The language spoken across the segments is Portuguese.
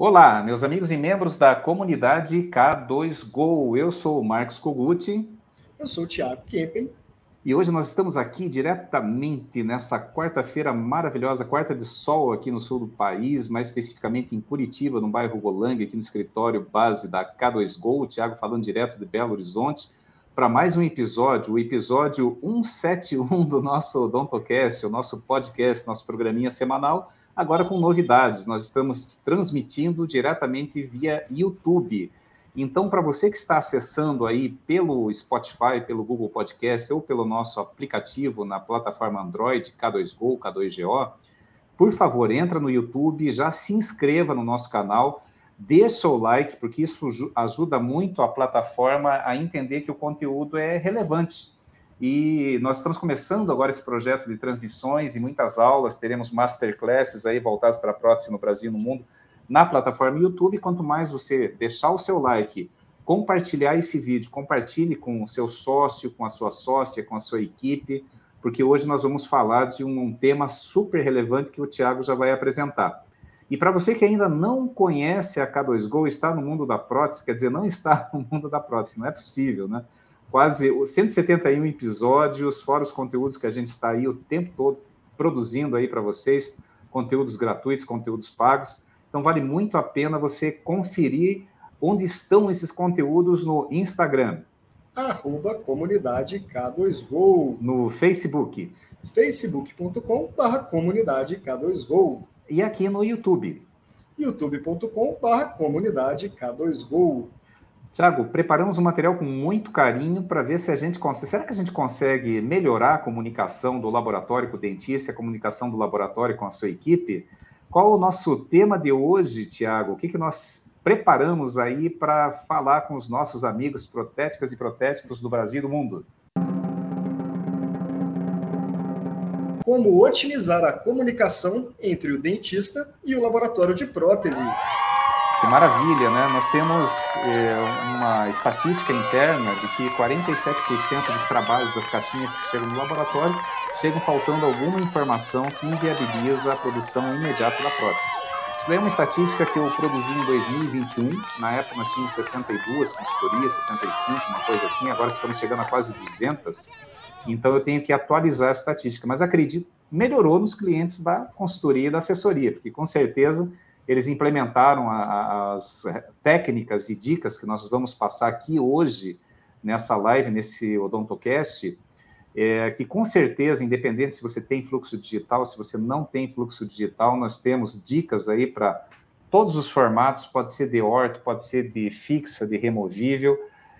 Olá, meus amigos e membros da comunidade K2Go. Eu sou o Marcos Koguti. Eu sou o Thiago Kempen. E hoje nós estamos aqui diretamente nessa quarta-feira maravilhosa, quarta de sol aqui no sul do país, mais especificamente em Curitiba, no bairro Golanga, aqui no escritório base da K2Go. O Thiago falando direto de Belo Horizonte para mais um episódio, o episódio 171 do nosso Odontocast, o nosso podcast, nosso programinha semanal, agora com novidades. Nós estamos transmitindo diretamente via YouTube. Então, para você que está acessando aí pelo Spotify, pelo Google Podcast ou pelo nosso aplicativo na plataforma Android K2Go, K2GO, por favor, entra no YouTube, já se inscreva no nosso canal deixa o like, porque isso ajuda muito a plataforma a entender que o conteúdo é relevante. E nós estamos começando agora esse projeto de transmissões e muitas aulas, teremos masterclasses aí voltadas para a prótese no Brasil e no mundo na plataforma YouTube. Quanto mais você deixar o seu like, compartilhar esse vídeo, compartilhe com o seu sócio, com a sua sócia, com a sua equipe, porque hoje nós vamos falar de um, um tema super relevante que o Tiago já vai apresentar. E para você que ainda não conhece a K2Go, está no mundo da prótese, quer dizer, não está no mundo da prótese, não é possível, né? Quase 171 episódios, fora os conteúdos que a gente está aí o tempo todo produzindo aí para vocês, conteúdos gratuitos, conteúdos pagos. Então vale muito a pena você conferir onde estão esses conteúdos no Instagram. Arroba comunidade K2Go. No Facebook. facebook.com.br comunidade K2Go e aqui no YouTube. youtube.com.br comunidade K2Go. Tiago, preparamos um material com muito carinho para ver se a gente consegue. Será que a gente consegue melhorar a comunicação do laboratório com o dentista, a comunicação do laboratório com a sua equipe? Qual o nosso tema de hoje, Tiago? O que, que nós preparamos aí para falar com os nossos amigos protéticas e protéticos do Brasil e do mundo? como otimizar a comunicação entre o dentista e o laboratório de prótese. Que maravilha, né? Nós temos é, uma estatística interna de que 47% dos trabalhos das caixinhas que chegam no laboratório chegam faltando alguma informação que inviabiliza a produção imediata da prótese. Isso daí é uma estatística que eu produzi em 2021. Na época nós tínhamos 62 consultorias, 65, uma coisa assim. Agora estamos chegando a quase 200. Então eu tenho que atualizar a estatística, mas acredito melhorou nos clientes da consultoria e da assessoria, porque com certeza eles implementaram a, a, as técnicas e dicas que nós vamos passar aqui hoje nessa live, nesse Odontocast, é, que com certeza, independente se você tem fluxo digital, se você não tem fluxo digital, nós temos dicas aí para todos os formatos, pode ser de orto, pode ser de fixa, de removível,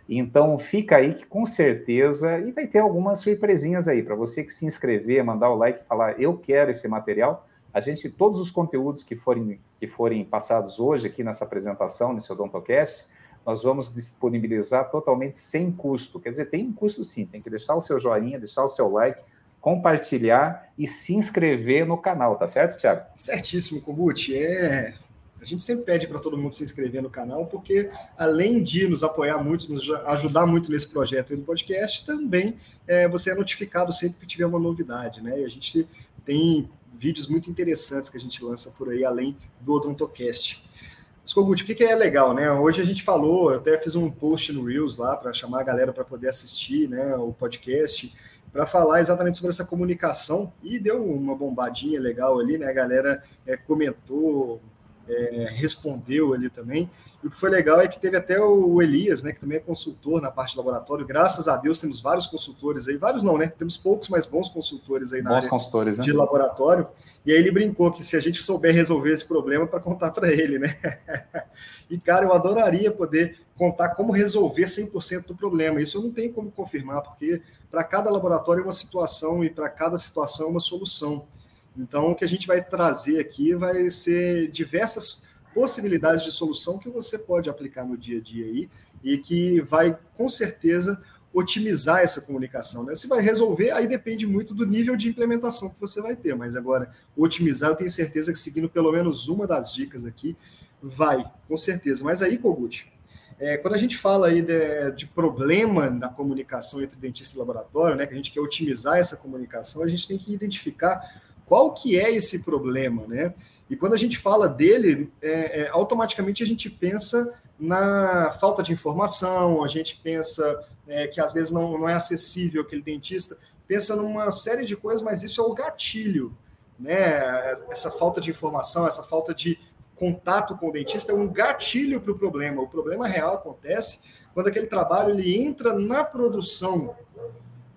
então fica aí que com certeza, e vai ter algumas surpresinhas aí, para você que se inscrever, mandar o like falar, eu quero esse material. A gente, todos os conteúdos que forem, que forem passados hoje aqui nessa apresentação, nesse Odontocast, nós vamos disponibilizar totalmente sem custo. Quer dizer, tem um custo sim, tem que deixar o seu joinha, deixar o seu like, compartilhar e se inscrever no canal, tá certo, Thiago? Certíssimo, Kogut. É a gente sempre pede para todo mundo se inscrever no canal, porque além de nos apoiar muito, nos ajudar muito nesse projeto do podcast, também é, você é notificado sempre que tiver uma novidade, né? E a gente tem vídeos muito interessantes que a gente lança por aí, além do Odontocast. Skogut, o que, que é legal, né? Hoje a gente falou, eu até fiz um post no Reels lá para chamar a galera para poder assistir né, o podcast, para falar exatamente sobre essa comunicação e deu uma bombadinha legal ali, né? A galera é, comentou, é, respondeu ali também. E o que foi legal é que teve até o Elias, né, que também é consultor na parte de laboratório. Graças a Deus temos vários consultores aí, vários não, né? Temos poucos, mas bons consultores aí na bons área de né? laboratório. E aí ele brincou que se a gente souber resolver esse problema, para contar para ele, né? e cara, eu adoraria poder contar como resolver 100% do problema. Isso eu não tenho como confirmar, porque para cada laboratório é uma situação e para cada situação é uma solução. Então, o que a gente vai trazer aqui vai ser diversas possibilidades de solução que você pode aplicar no dia a dia aí e que vai, com certeza, otimizar essa comunicação. Né? Se vai resolver, aí depende muito do nível de implementação que você vai ter, mas agora, otimizar, eu tenho certeza que seguindo pelo menos uma das dicas aqui, vai, com certeza. Mas aí, Kogut, é, quando a gente fala aí de, de, problema na comunicação entre dentista e laboratório, né, que a gente quer otimizar essa comunicação, a gente tem que identificar qual que é esse problema, né? E quando a gente fala dele, é, é, automaticamente a gente pensa na falta de informação, a gente pensa é, que às vezes não, não é acessível aquele dentista, pensa numa série de coisas, mas isso é o gatilho. Né? Essa falta de informação, essa falta de contato com o dentista é um gatilho para o problema. O problema real acontece quando aquele trabalho ele entra na produção.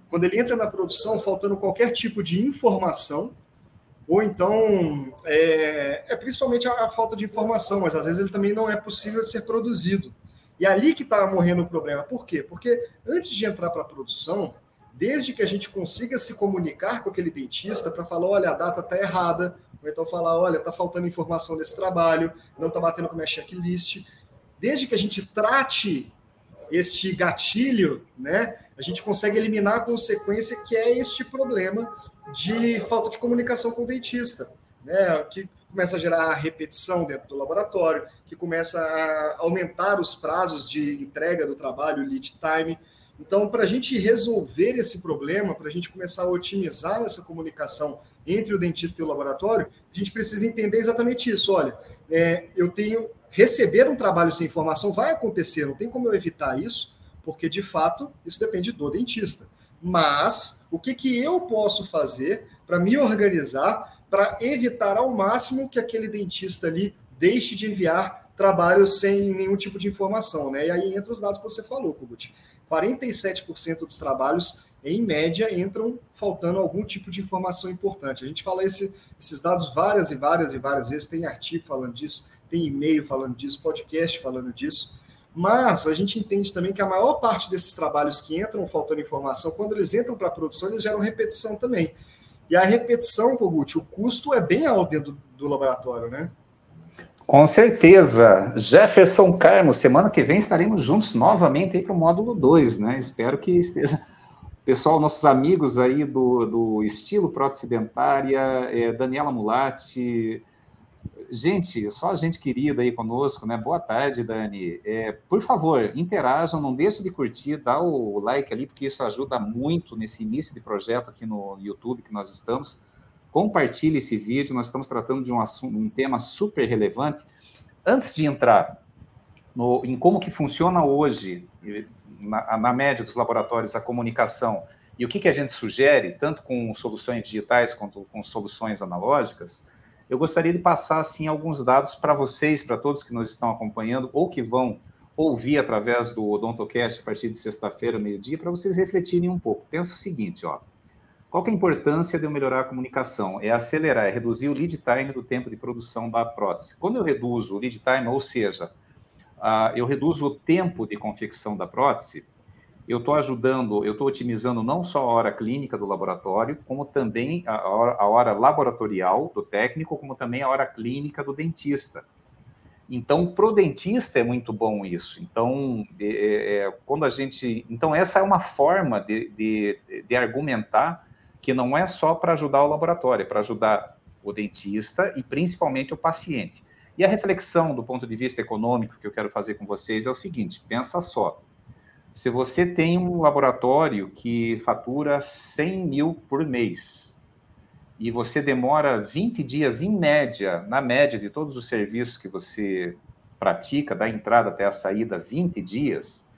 Quando ele entra na produção, faltando qualquer tipo de informação, ou então é, é principalmente a, a, falta de informação, mas às vezes ele também não é possível de ser produzido. E é ali que está morrendo o problema. Por quê? Porque antes de entrar para a produção, desde que a gente consiga se comunicar com aquele dentista para falar, olha, a data está errada, ou então falar, olha, está faltando informação nesse trabalho, não está batendo com a minha checklist. Desde que a gente trate este gatilho, né, a gente consegue eliminar a consequência que é este problema de falta de comunicação com o dentista, né, que começa a gerar repetição dentro do laboratório, que começa a aumentar os prazos de entrega do trabalho, lead time. Então, para a gente resolver esse problema, para a gente começar a otimizar essa comunicação entre o dentista e o laboratório, a gente precisa entender exatamente isso. Olha, é, eu tenho receber um trabalho sem informação vai acontecer, não tem como eu evitar isso, porque de fato isso depende do dentista. Mas o que, que eu posso fazer para me organizar para evitar ao máximo que aquele dentista ali deixe de enviar trabalhos sem nenhum tipo de informação, né? E aí entra os dados que você falou, Kugut. 47% dos trabalhos, em média, entram faltando algum tipo de informação importante. A gente fala esse, esses dados várias e várias e várias vezes, tem artigo falando disso, tem e-mail falando disso, podcast falando disso. Mas a gente entende também que a maior parte desses trabalhos que entram faltando informação, quando eles entram para a produção, eles geram repetição também. E a repetição, Kogut, o custo é bem alto dentro do, laboratório, né? Com certeza. Jefferson Carmo, semana que vem estaremos juntos novamente para o módulo 2, né? Espero que esteja. Pessoal, nossos amigos aí do, do estilo prótese dentária, é, Daniela Mulatti, Gente, só gente querida aí conosco, né? Boa tarde, Dani. É, por favor, interajam, não deixe de curtir, dá o like ali, porque isso ajuda muito nesse início de projeto aqui no YouTube que nós estamos. Compartilhe esse vídeo, nós estamos tratando de um, assunto, um tema super relevante. Antes de entrar no, em como que funciona hoje, na, na média dos laboratórios, a comunicação, e o que, que a gente sugere, tanto com soluções digitais quanto com soluções analógicas, eu gostaria de passar assim alguns dados para vocês, para todos que nos estão acompanhando ou que vão ouvir através do Odontocast a partir de sexta-feira, meio-dia, para vocês refletirem um pouco. Pensa o seguinte, ó. Qual é a importância de eu melhorar a comunicação? É acelerar, é reduzir o lead time do tempo de produção da prótese. Quando eu reduzo o lead time, ou seja, uh, eu reduzo o tempo de confecção da prótese, eu estou ajudando, eu estou otimizando não só a hora clínica do laboratório, como também a hora, a hora laboratorial do técnico, como também a hora clínica do dentista. Então, para o dentista é muito bom isso. Então, é, é, é, quando a gente. Então, essa é uma forma de, de, de argumentar que não é só para ajudar o laboratório, é para ajudar o dentista e principalmente o paciente. E a reflexão do ponto de vista econômico que eu quero fazer com vocês é o seguinte: pensa só. Se você tem um laboratório que fatura 100 mil por mês e você demora 20 dias em média, na média de todos os serviços que você pratica, da entrada até a saída, 20 dias,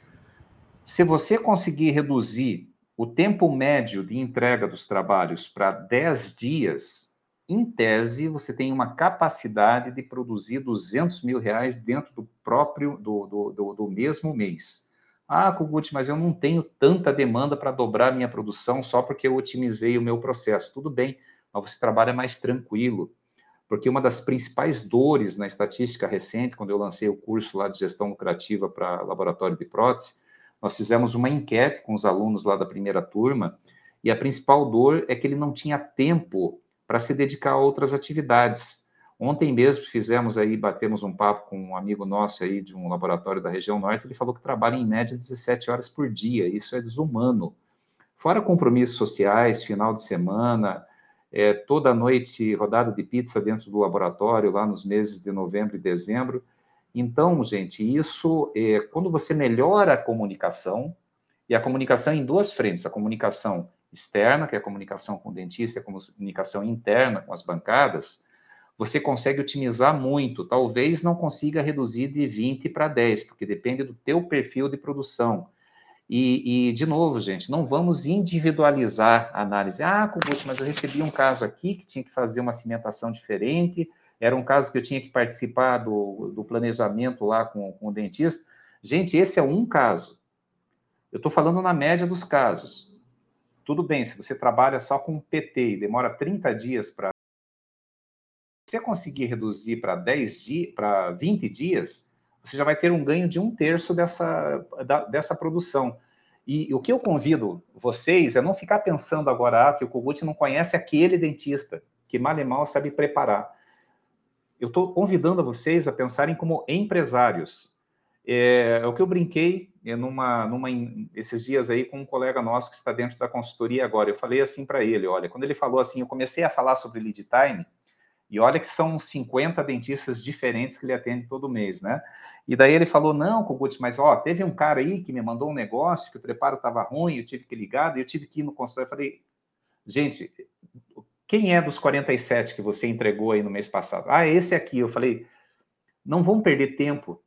se você conseguir reduzir o tempo médio de entrega dos trabalhos para 10 dias, em tese, você tem uma capacidade de produzir 200 mil reais dentro do próprio, do, do, do, do mesmo mês. Ah, Kugut, mas eu não tenho tanta demanda para dobrar minha produção só porque eu otimizei o meu processo. Tudo bem, mas você trabalha mais tranquilo. Porque uma das principais dores na estatística recente, quando eu lancei o curso lá de gestão lucrativa para laboratório de prótese, nós fizemos uma enquete com os alunos lá da primeira turma, e a principal dor é que ele não tinha tempo para se dedicar a outras atividades. Ontem mesmo fizemos aí, batemos um papo com um amigo nosso aí de um laboratório da região norte, ele falou que trabalha em média 17 horas por dia, isso é desumano. Fora compromissos sociais, final de semana, é, toda noite rodada de pizza dentro do laboratório, lá nos meses de novembro e dezembro. Então, gente, isso, é, quando você melhora a comunicação, e a comunicação em duas frentes, a comunicação externa, que é a comunicação com o dentista, a comunicação interna com as bancadas, você consegue otimizar muito. Talvez não consiga reduzir de 20 para 10, porque depende do teu perfil de produção. E, e, de novo, gente, não vamos individualizar a análise. Ah, Kubuti, mas eu recebi um caso aqui que tinha que fazer uma cimentação diferente, era um caso que eu tinha que participar do, do planejamento lá com, com o dentista. Gente, esse é um caso. Eu estou falando na média dos casos. Tudo bem, se você trabalha só com PT e demora 30 dias para você conseguir reduzir para 10 dias, para 20 dias, você já vai ter um ganho de um terço dessa, da, dessa produção. E, e, o que eu convido vocês é não ficar pensando agora ah, que o Kogut não conhece aquele dentista, que mal e mal sabe preparar. Eu estou convidando vocês a pensarem como empresários. É, é, o que eu brinquei é, numa, numa, esses dias aí com um colega nosso que está dentro da consultoria agora. Eu falei assim para ele, olha, quando ele falou assim, eu comecei a falar sobre lead time, e olha que são 50 dentistas diferentes que ele atende todo mês, né? E daí ele falou: Não, Kogut, mas ó, teve um cara aí que me mandou um negócio que o preparo estava ruim, eu tive que ligar, eu tive que ir no consultório. Eu falei: Gente, quem é dos 47 que você entregou aí no mês passado? Ah, esse aqui. Eu falei: Não vamos perder tempo.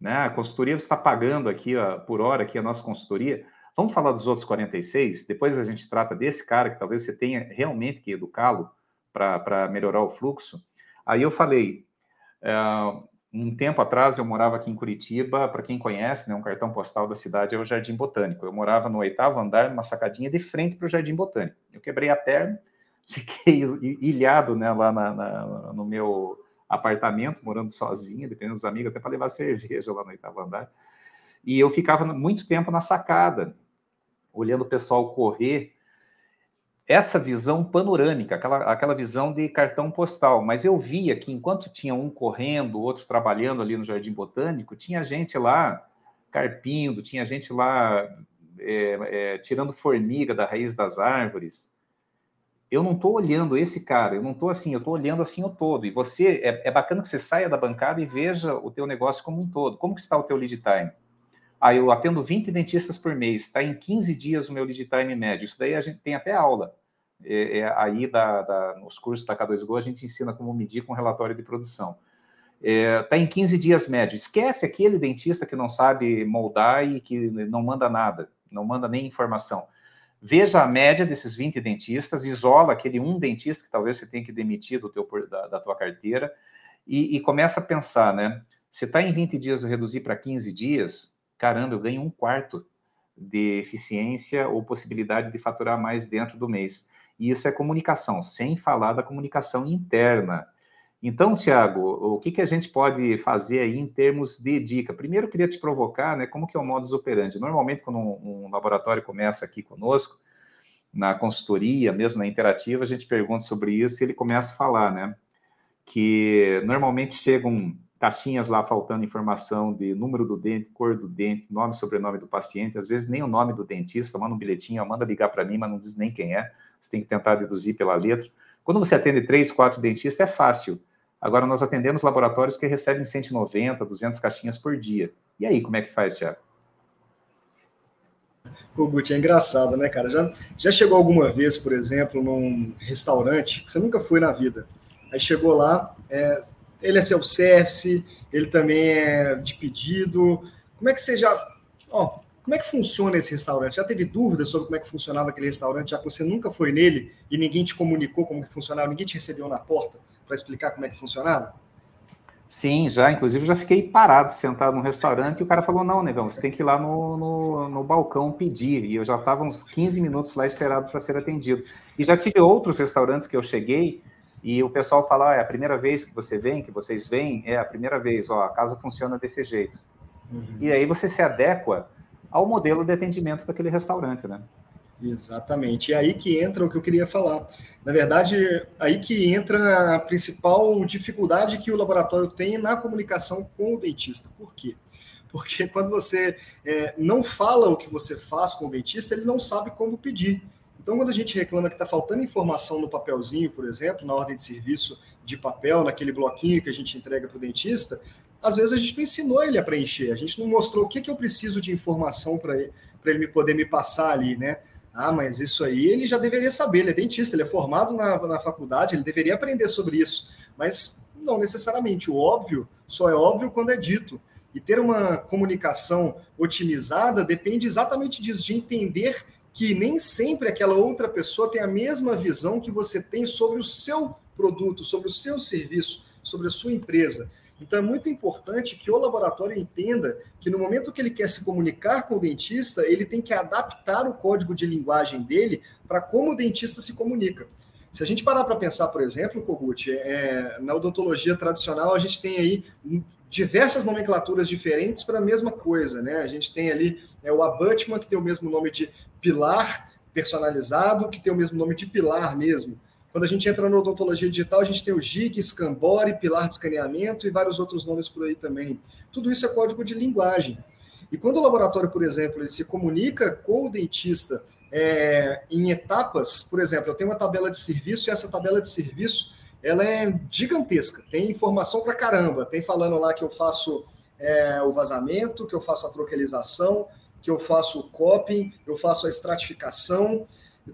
Né? A consultoria está pagando aqui ó, por hora aqui a nossa consultoria. Vamos falar dos outros 46? Depois a gente trata desse cara que talvez você tenha realmente que educá-lo para melhorar o fluxo. Aí eu falei, uh, um tempo atrás eu morava aqui em Curitiba, para quem conhece, né, um cartão postal da cidade é o Jardim Botânico. Eu morava no oitavo andar, numa sacadinha de frente para o Jardim Botânico. Eu quebrei a perna, fiquei ilhado né, lá na, na, no meu apartamento, morando sozinho, dependendo dos amigos, até para levar cerveja lá no oitavo andar. E eu ficava muito tempo na sacada, olhando o pessoal correr essa visão panorâmica, aquela, aquela visão de cartão postal. Mas eu via que enquanto tinha um correndo, outro trabalhando ali no Jardim Botânico, tinha gente lá carpindo, tinha gente lá é, é, tirando formiga da raiz das árvores. Eu não estou olhando esse cara, eu não estou assim, eu estou olhando assim o todo. E você, é, é, bacana que você saia da bancada e veja o teu negócio como um todo. Como que está o teu lead time? Ah, eu atendo 20 dentistas por mês, está em 15 dias o meu lead time médio. Isso daí a gente tem até aula. É, é, aí, da, da, nos cursos da K2Go, a gente ensina como medir com relatório de produção. Está é, tá em 15 dias médio. Esquece aquele dentista que não sabe moldar e que não manda nada, não manda nem informação. Veja a média desses 20 dentistas, isola aquele um dentista que talvez você tenha que demitir do teu, da, da tua carteira e, e começa a pensar, né? Se está em 20 dias reduzir para 15 dias, caramba, eu ganho um quarto de eficiência ou possibilidade de faturar mais dentro do mês. E isso é comunicação, sem falar da comunicação interna. Então, Tiago, o que, que a gente pode fazer aí em termos de dica? Primeiro, eu queria te provocar, né, como que é o modus operandi? Normalmente, quando um, um laboratório começa aqui conosco, na consultoria, mesmo na interativa, a gente pergunta sobre isso e ele começa a falar, né, que normalmente chegam caixinhas lá faltando informação de número do dente, cor do dente, nome e sobrenome do paciente, às vezes nem o nome do dentista, manda um bilhetinho, manda ligar para mim, mas não diz nem quem é, você tem que tentar deduzir pela letra. Quando você atende três, quatro dentistas, é fácil. Agora, nós atendemos laboratórios que recebem 190, 200 caixinhas por dia. E aí, como é que faz, Tiago? Pô, Guti, é engraçado, né, cara? Já, já chegou alguma vez, por exemplo, num restaurante que você nunca foi na vida. Aí chegou lá, é, ele é self-service, ele também é de pedido. Como é que você já. Ó, como é que funciona esse restaurante? Já teve dúvidas sobre como é que funcionava aquele restaurante, já que você nunca foi nele e ninguém te comunicou como que funcionava, ninguém te recebeu na porta para explicar como é que funcionava? Sim, já. Inclusive, já fiquei parado, sentado no restaurante, e o cara falou: não, negão, você tem que ir lá no, no, no balcão pedir. E eu já estava uns 15 minutos lá esperado para ser atendido. E já tive outros restaurantes que eu cheguei e o pessoal fala: ah, é a primeira vez que você vem, que vocês vêm, é a primeira vez, ó, a casa funciona desse jeito. Uhum. E aí você se adequa ao modelo de atendimento daquele restaurante, né? Exatamente. E aí que entra o que eu queria falar. Na verdade, aí que entra a principal dificuldade que o laboratório tem na comunicação com o dentista. Por quê? Porque quando você é, não fala o que você faz com o dentista, ele não sabe como pedir. Então, quando a gente reclama que está faltando informação no papelzinho, por exemplo, na ordem de serviço de papel, naquele bloquinho que a gente entrega para o dentista, às vezes a gente não ensinou ele a preencher, a gente não mostrou o que, que eu preciso de informação para ele, ele poder me passar ali, né? Ah, mas isso aí ele já deveria saber, ele é dentista, ele é formado na, na faculdade, ele deveria aprender sobre isso. Mas não necessariamente. O óbvio só é óbvio quando é dito. E ter uma comunicação otimizada depende exatamente disso, de entender que nem sempre aquela outra pessoa tem a mesma visão que você tem sobre o seu produto, sobre o seu serviço, sobre a sua empresa. Então é muito importante que o laboratório entenda que no momento que ele quer se comunicar com o dentista, ele tem que adaptar o código de linguagem dele para como o dentista se comunica. Se a gente parar para pensar, por exemplo, Kogut, é, na odontologia tradicional a gente tem aí diversas nomenclaturas diferentes para a mesma coisa, né? A gente tem ali é, o abutment, que tem o mesmo nome de pilar personalizado, que tem o mesmo nome de pilar mesmo. Quando a gente entra na odontologia digital, a gente tem o GIG, Scambore, pilar de escaneamento e vários outros nomes por aí também. Tudo isso é código de linguagem. E quando o laboratório, por exemplo, ele se comunica com o dentista é, em etapas, por exemplo, eu tenho uma tabela de serviço e essa tabela de serviço ela é gigantesca, tem informação para caramba, tem falando lá que eu faço é, o vazamento, que eu faço a troquelização, que eu faço o coping, eu faço a estratificação,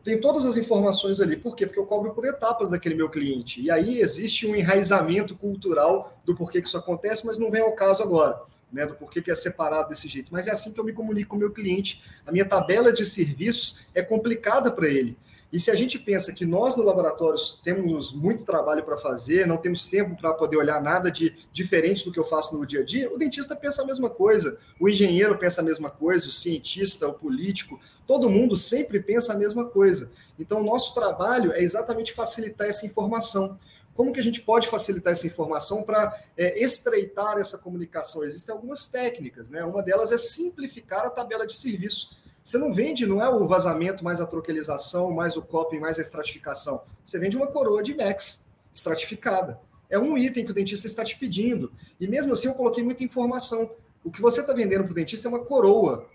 tem todas as informações ali. Por quê? Porque eu cobro por etapas daquele meu cliente. E aí existe um enraizamento cultural do porquê que isso acontece, mas não vem ao caso agora, né? Do porquê que é separado desse jeito. Mas é assim que eu me comunico com o meu cliente. A minha tabela de serviços é complicada para ele. E se a gente pensa que nós no laboratório temos muito trabalho para fazer, não temos tempo para poder olhar nada de diferente do que eu faço no dia a dia, o dentista pensa a mesma coisa, o engenheiro pensa a mesma coisa, o cientista, o político, todo mundo sempre pensa a mesma coisa. Então, o nosso trabalho é exatamente facilitar essa informação. Como que a gente pode facilitar essa informação para é, estreitar essa comunicação? Existem algumas técnicas, né? Uma delas é simplificar a tabela de serviço você não vende, não é o vazamento mais a troquelização, mais o coping, mais a estratificação. Você vende uma coroa de Max estratificada. É um item que o dentista está te pedindo. E mesmo assim eu coloquei muita informação. O que você está vendendo para o dentista é uma coroa.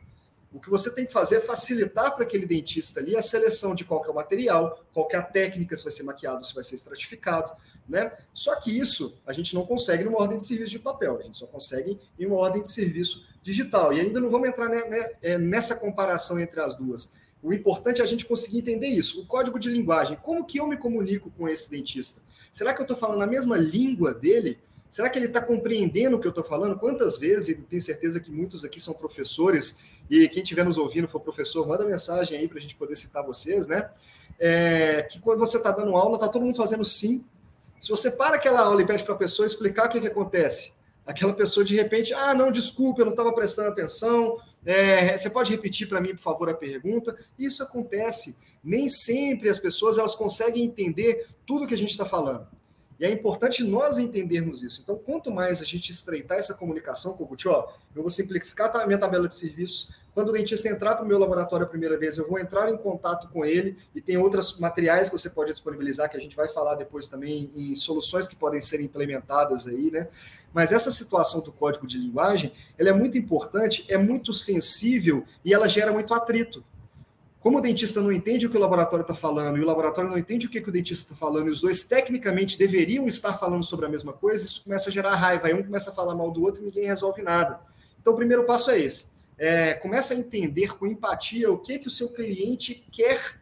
O que você tem que fazer é facilitar para aquele dentista ali a seleção de qual é o material, qual é a técnica, se vai ser maquiado, se vai ser estratificado, né? Só que isso a gente não consegue numa ordem de serviço de papel, a gente só consegue em uma ordem de serviço digital. E ainda não vamos entrar né, né, é, nessa comparação entre as duas. O importante é a gente conseguir entender isso. O código de linguagem, como que eu me comunico com esse dentista? Será que eu estou falando a mesma língua dele? Será que ele está compreendendo o que eu estou falando? Quantas vezes, tenho certeza que muitos aqui são professores, e quem estiver nos ouvindo for professor, manda mensagem aí para a gente poder citar vocês, né? É, que quando você está dando aula, está todo mundo fazendo sim. Se você para aquela aula e pede para a pessoa explicar o que, que acontece, aquela pessoa de repente, ah, não, desculpa, eu não estava prestando atenção, é, você pode repetir para mim, por favor, a pergunta? Isso acontece. Nem sempre as pessoas elas conseguem entender tudo que a gente está falando. E é importante nós entendermos isso. Então, quanto mais a gente estreitar essa comunicação com o Guti, ó, eu vou simplificar a minha tabela de serviços. Quando o dentista entrar para o meu laboratório a primeira vez, eu vou entrar em contato com ele e tem outros materiais que você pode disponibilizar, que a gente vai falar depois também em soluções que podem ser implementadas aí, né? Mas essa situação do código de linguagem, ela é muito importante, é muito sensível e ela gera muito atrito. Como o dentista não entende o que o laboratório está falando e o laboratório não entende o que, que o dentista está falando, e os dois tecnicamente deveriam estar falando sobre a mesma coisa, isso começa a gerar raiva. Aí um começa a falar mal do outro e ninguém resolve nada. Então, o primeiro passo é esse. É, começa a entender com empatia o que, que o seu cliente quer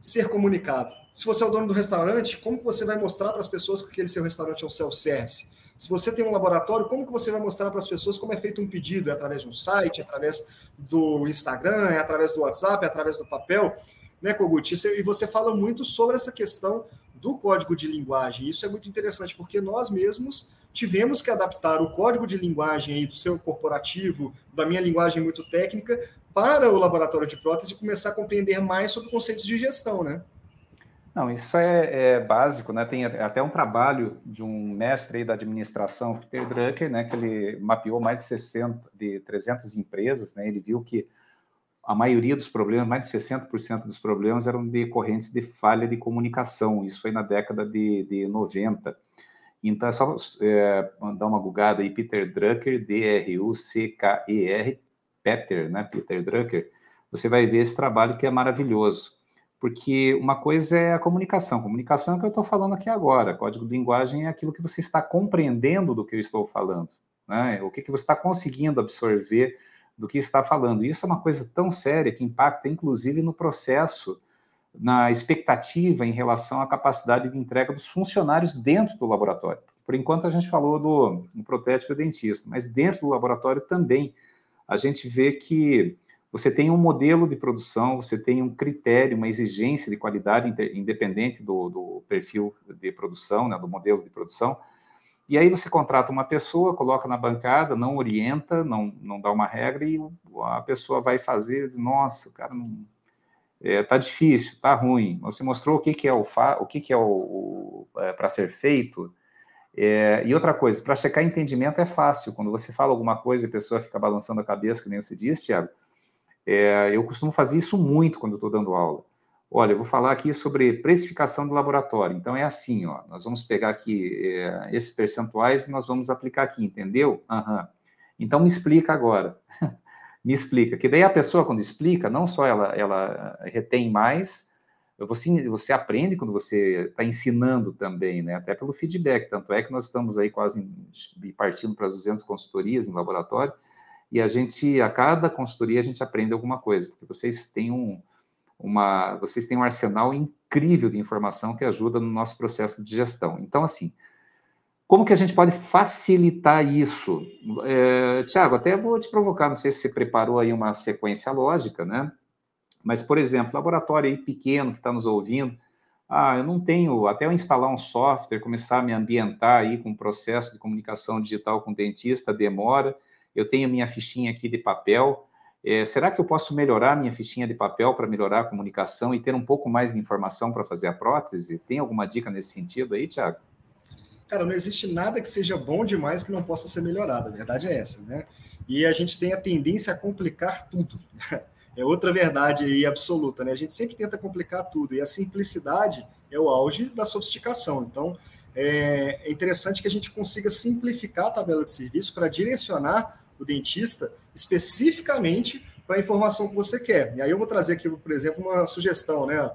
ser comunicado. Se você é o dono do restaurante, como que você vai mostrar para as pessoas que aquele seu restaurante é um self-service? Se você tem um laboratório, como que você vai mostrar para as pessoas como é feito um pedido? É através de um site, é através do Instagram, é através do WhatsApp, é através do papel, né, Kogut? E você fala muito sobre essa questão do código de linguagem. Isso é muito interessante, porque nós mesmos tivemos que adaptar o código de linguagem aí do seu corporativo, da minha linguagem muito técnica, para o laboratório de prótese e começar a compreender mais sobre conceitos de gestão, né? Não, isso é, é, básico, né? Tem até um trabalho de um mestre da administração, Peter Drucker, né? Que ele mapeou mais de 60, de 300 empresas, né? Ele viu que a maioria dos problemas, mais de 60% dos problemas eram decorrentes de falha de comunicação. Isso foi na década de, de 90. Então, é só é, dar uma bugada aí, Peter Drucker, D-R-U-C-K-E-R, Peter, né? Peter Drucker. Você vai ver esse trabalho que é maravilhoso porque uma coisa é a comunicação. Comunicação é o que eu estou falando aqui agora. Código de linguagem é aquilo que você está compreendendo do que eu estou falando. Né? O que, que você está conseguindo absorver do que está falando. E isso é uma coisa tão séria que impacta, inclusive, no processo, na expectativa em relação à capacidade de entrega dos funcionários dentro do laboratório. Por enquanto, a gente falou do, do protético dentista, mas dentro do laboratório também a gente vê que você tem um modelo de produção, você tem um critério, uma exigência de qualidade independente do, do perfil de produção, né, do modelo de produção, e aí você contrata uma pessoa, coloca na bancada, não orienta, não, não dá uma regra, e a pessoa vai fazer, diz, nossa, cara, não, é, tá difícil, tá ruim. Você mostrou o que, que é o, fa, o que, que é o, o é, para ser feito. É, e outra coisa, para checar entendimento é fácil. Quando você fala alguma coisa e a pessoa fica balançando a cabeça, que nem você disse, Thiago, é, eu costumo fazer isso muito quando estou dando aula. Olha, eu vou falar aqui sobre precificação do laboratório. Então é assim, ó, nós vamos pegar aqui é, esses percentuais e nós vamos aplicar aqui, entendeu? Uhum. Então me explica agora. me explica. Que daí a pessoa, quando explica, não só ela, ela retém mais, você, você aprende quando você está ensinando também, né? Até pelo feedback. Tanto é que nós estamos aí quase partindo para as 200 consultorias em laboratório e a gente, a cada consultoria, a gente aprende alguma coisa, porque vocês têm um uma, vocês têm um arsenal incrível de informação que ajuda no nosso processo de gestão. Então, assim, como que a gente pode facilitar isso? É, Tiago, até vou te provocar, não sei se você preparou aí uma sequência lógica, né? Mas, por exemplo, laboratório aí pequeno que está nos ouvindo, ah, eu não tenho, até eu instalar um software, começar a me ambientar aí com o processo de comunicação digital com o dentista, demora, eu tenho minha fichinha aqui de papel, é, será que eu posso melhorar minha fichinha de papel para melhorar a comunicação e ter um pouco mais de informação para fazer a prótese? Tem alguma dica nesse sentido aí, Tiago? Cara, não existe nada que seja bom demais que não possa ser melhorado. A verdade é essa, né? E a gente tem a tendência a complicar tudo. É outra verdade aí absoluta, né? A gente sempre tenta complicar tudo e a simplicidade é o auge da sofisticação. Então, é interessante que a gente consiga simplificar a tabela de serviço para direcionar o dentista especificamente para a informação que você quer. E aí eu vou trazer aqui, por exemplo, uma sugestão, né?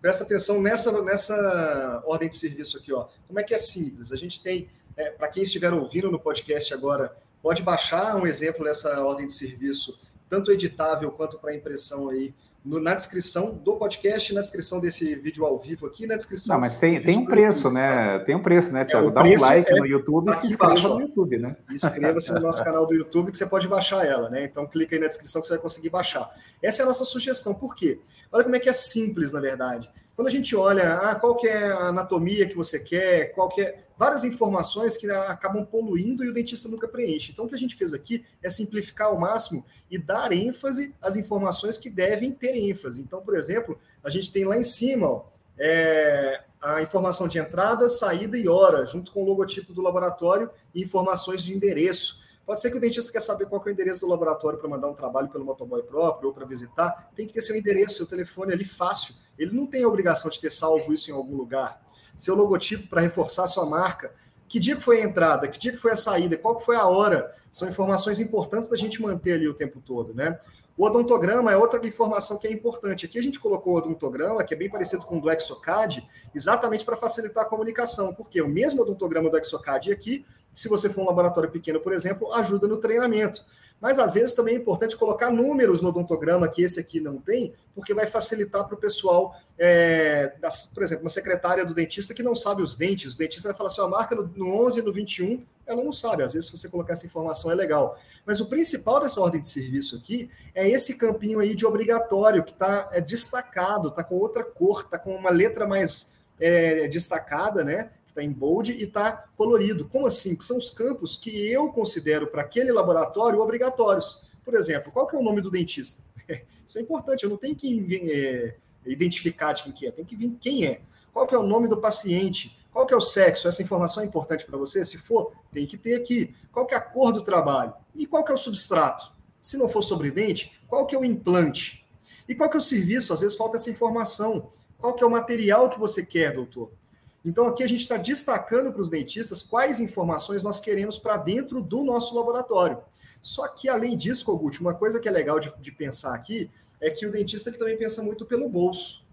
Presta atenção nessa, nessa ordem de serviço aqui, ó. Como é que é simples? A gente tem, é, para quem estiver ouvindo no podcast agora, pode baixar um exemplo dessa ordem de serviço, tanto editável quanto para impressão aí no, na descrição do podcast, na descrição desse vídeo ao vivo aqui, na descrição. Não, mas tem, tem um preço, né? Tem um preço, né, Tiago? É, Dá um like é no YouTube e se inscreva baixo, no YouTube, né? Inscreva-se no nosso canal do YouTube que você pode baixar ela, né? Então clica aí na descrição que você vai conseguir baixar. Essa é a nossa sugestão. Por quê? Olha como é que é simples, na verdade. Quando a gente olha ah, qual que é a anatomia que você quer, qual que é várias informações que acabam poluindo e o dentista nunca preenche. Então, o que a gente fez aqui é simplificar ao máximo e dar ênfase às informações que devem ter ênfase. Então, por exemplo, a gente tem lá em cima ó, é, a informação de entrada, saída e hora, junto com o logotipo do laboratório e informações de endereço. Pode ser que o dentista quer saber qual é o endereço do laboratório para mandar um trabalho pelo motoboy próprio ou para visitar. Tem que ter seu endereço, seu telefone ali fácil. Ele não tem a obrigação de ter salvo isso em algum lugar. Seu logotipo para reforçar sua marca. Que dia que foi a entrada? Que dia que foi a saída? Qual que foi a hora? São informações importantes da gente manter ali o tempo todo, né? O odontograma é outra informação que é importante. Aqui a gente colocou o odontograma, que é bem parecido com o do Exocad, exatamente para facilitar a comunicação, porque o mesmo odontograma do Exocad aqui se você for um laboratório pequeno, por exemplo, ajuda no treinamento. Mas às vezes também é importante colocar números no odontograma que esse aqui não tem, porque vai facilitar para o pessoal, é, das, por exemplo, uma secretária do dentista que não sabe os dentes, o dentista vai falar assim, marca no, no 11 no 21, ela não sabe, às vezes se você colocar essa informação é legal. Mas o principal dessa ordem de serviço aqui é esse campinho aí de obrigatório, que está é, destacado, está com outra cor, está com uma letra mais é, destacada, né? está em bold e está colorido. Como assim? Que são os campos que eu considero para aquele laboratório obrigatórios. Por exemplo, qual que é o nome do dentista? Isso é importante, eu não tenho que é, identificar de quem que é, tem que vir quem é. Qual que é o nome do paciente? Qual que é o sexo? Essa informação é importante para você? Se for, tem que ter aqui. Qual que é a cor do trabalho? E qual que é o substrato? Se não for sobre dente, qual que é o implante? E qual que é o serviço? Às vezes falta essa informação. Qual que é o material que você quer, doutor? Então, aqui a gente está destacando para os dentistas quais informações nós queremos para dentro do nosso laboratório. Só que, além disso, Kogut, uma coisa que é legal de, de pensar aqui é que o dentista ele também pensa muito pelo bolso.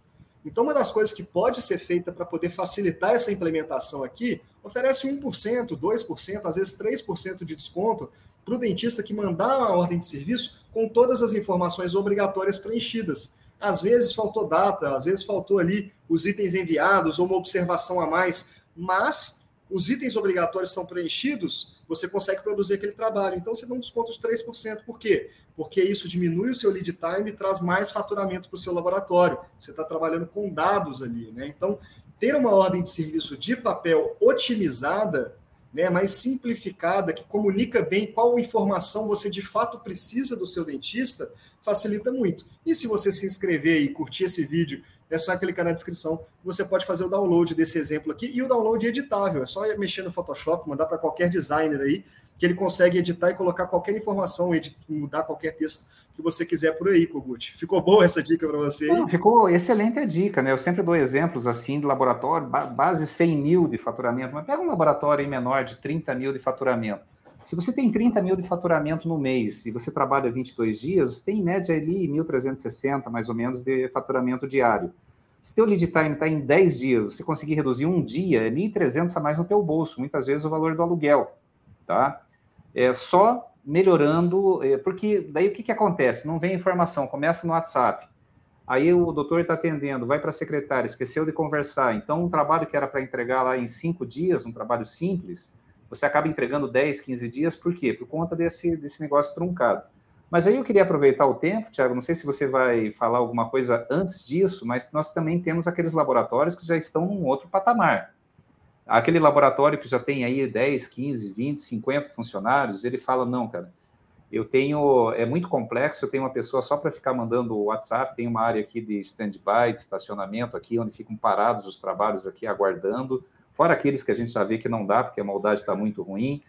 Então, uma das coisas que pode ser feita para poder facilitar essa implementação aqui, oferece 1%, 2%, às vezes 3% de desconto para o dentista que mandar a ordem de serviço com todas as informações obrigatórias preenchidas. Às vezes faltou data, às vezes faltou ali os itens enviados ou uma observação a mais, mas os itens obrigatórios estão preenchidos, você consegue produzir aquele trabalho. Então você dá um desconto de 3%. Por quê? Porque isso diminui o seu lead time e traz mais faturamento para o seu laboratório. Você está trabalhando com dados ali, né? Então, ter uma ordem de serviço de papel otimizada né, mais simplificada, que comunica bem qual informação você de fato precisa do seu dentista, facilita muito. E se você se inscrever e curtir esse vídeo, é só clicar na descrição, você pode fazer o download desse exemplo aqui, e o download é editável, é só mexer no Photoshop, mandar para qualquer designer aí, que ele consegue editar e colocar qualquer informação, mudar qualquer texto que você quiser por aí, Kogut. Ficou boa essa dica para você? Não, ficou excelente a dica, né? Eu sempre dou exemplos assim de laboratório, base 100 mil de faturamento, mas pega um laboratório menor de 30 mil de faturamento. Se você tem 30 mil de faturamento no mês e você trabalha 22 dias, você tem em média ali 1.360 mais ou menos de faturamento diário. Se teu lead time está em 10 dias, você conseguir reduzir um dia, é 1.300 a mais no teu bolso, muitas vezes o valor do aluguel, tá? É só melhorando, é, porque daí o que, que acontece? Não vem informação, começa no WhatsApp. Aí o doutor está atendendo, vai para a secretária, esqueceu de conversar. Então, um trabalho que era para entregar lá em cinco dias, um trabalho simples, você acaba entregando 10, 15 dias, por quê? Por conta desse, desse negócio truncado. Mas aí eu queria aproveitar o tempo, Tiago, não sei se você vai falar alguma coisa antes disso, mas nós também temos aqueles laboratórios que já estão num outro patamar. Aquele laboratório que já tem aí 10, 15, 20, 50 funcionários, ele fala: não, cara, eu tenho. É muito complexo, eu tenho uma pessoa só para ficar mandando o WhatsApp, tem uma área aqui de stand-by, de estacionamento aqui, onde ficam parados os trabalhos aqui aguardando, fora aqueles que a gente já vê que não dá, porque a maldade está muito ruim.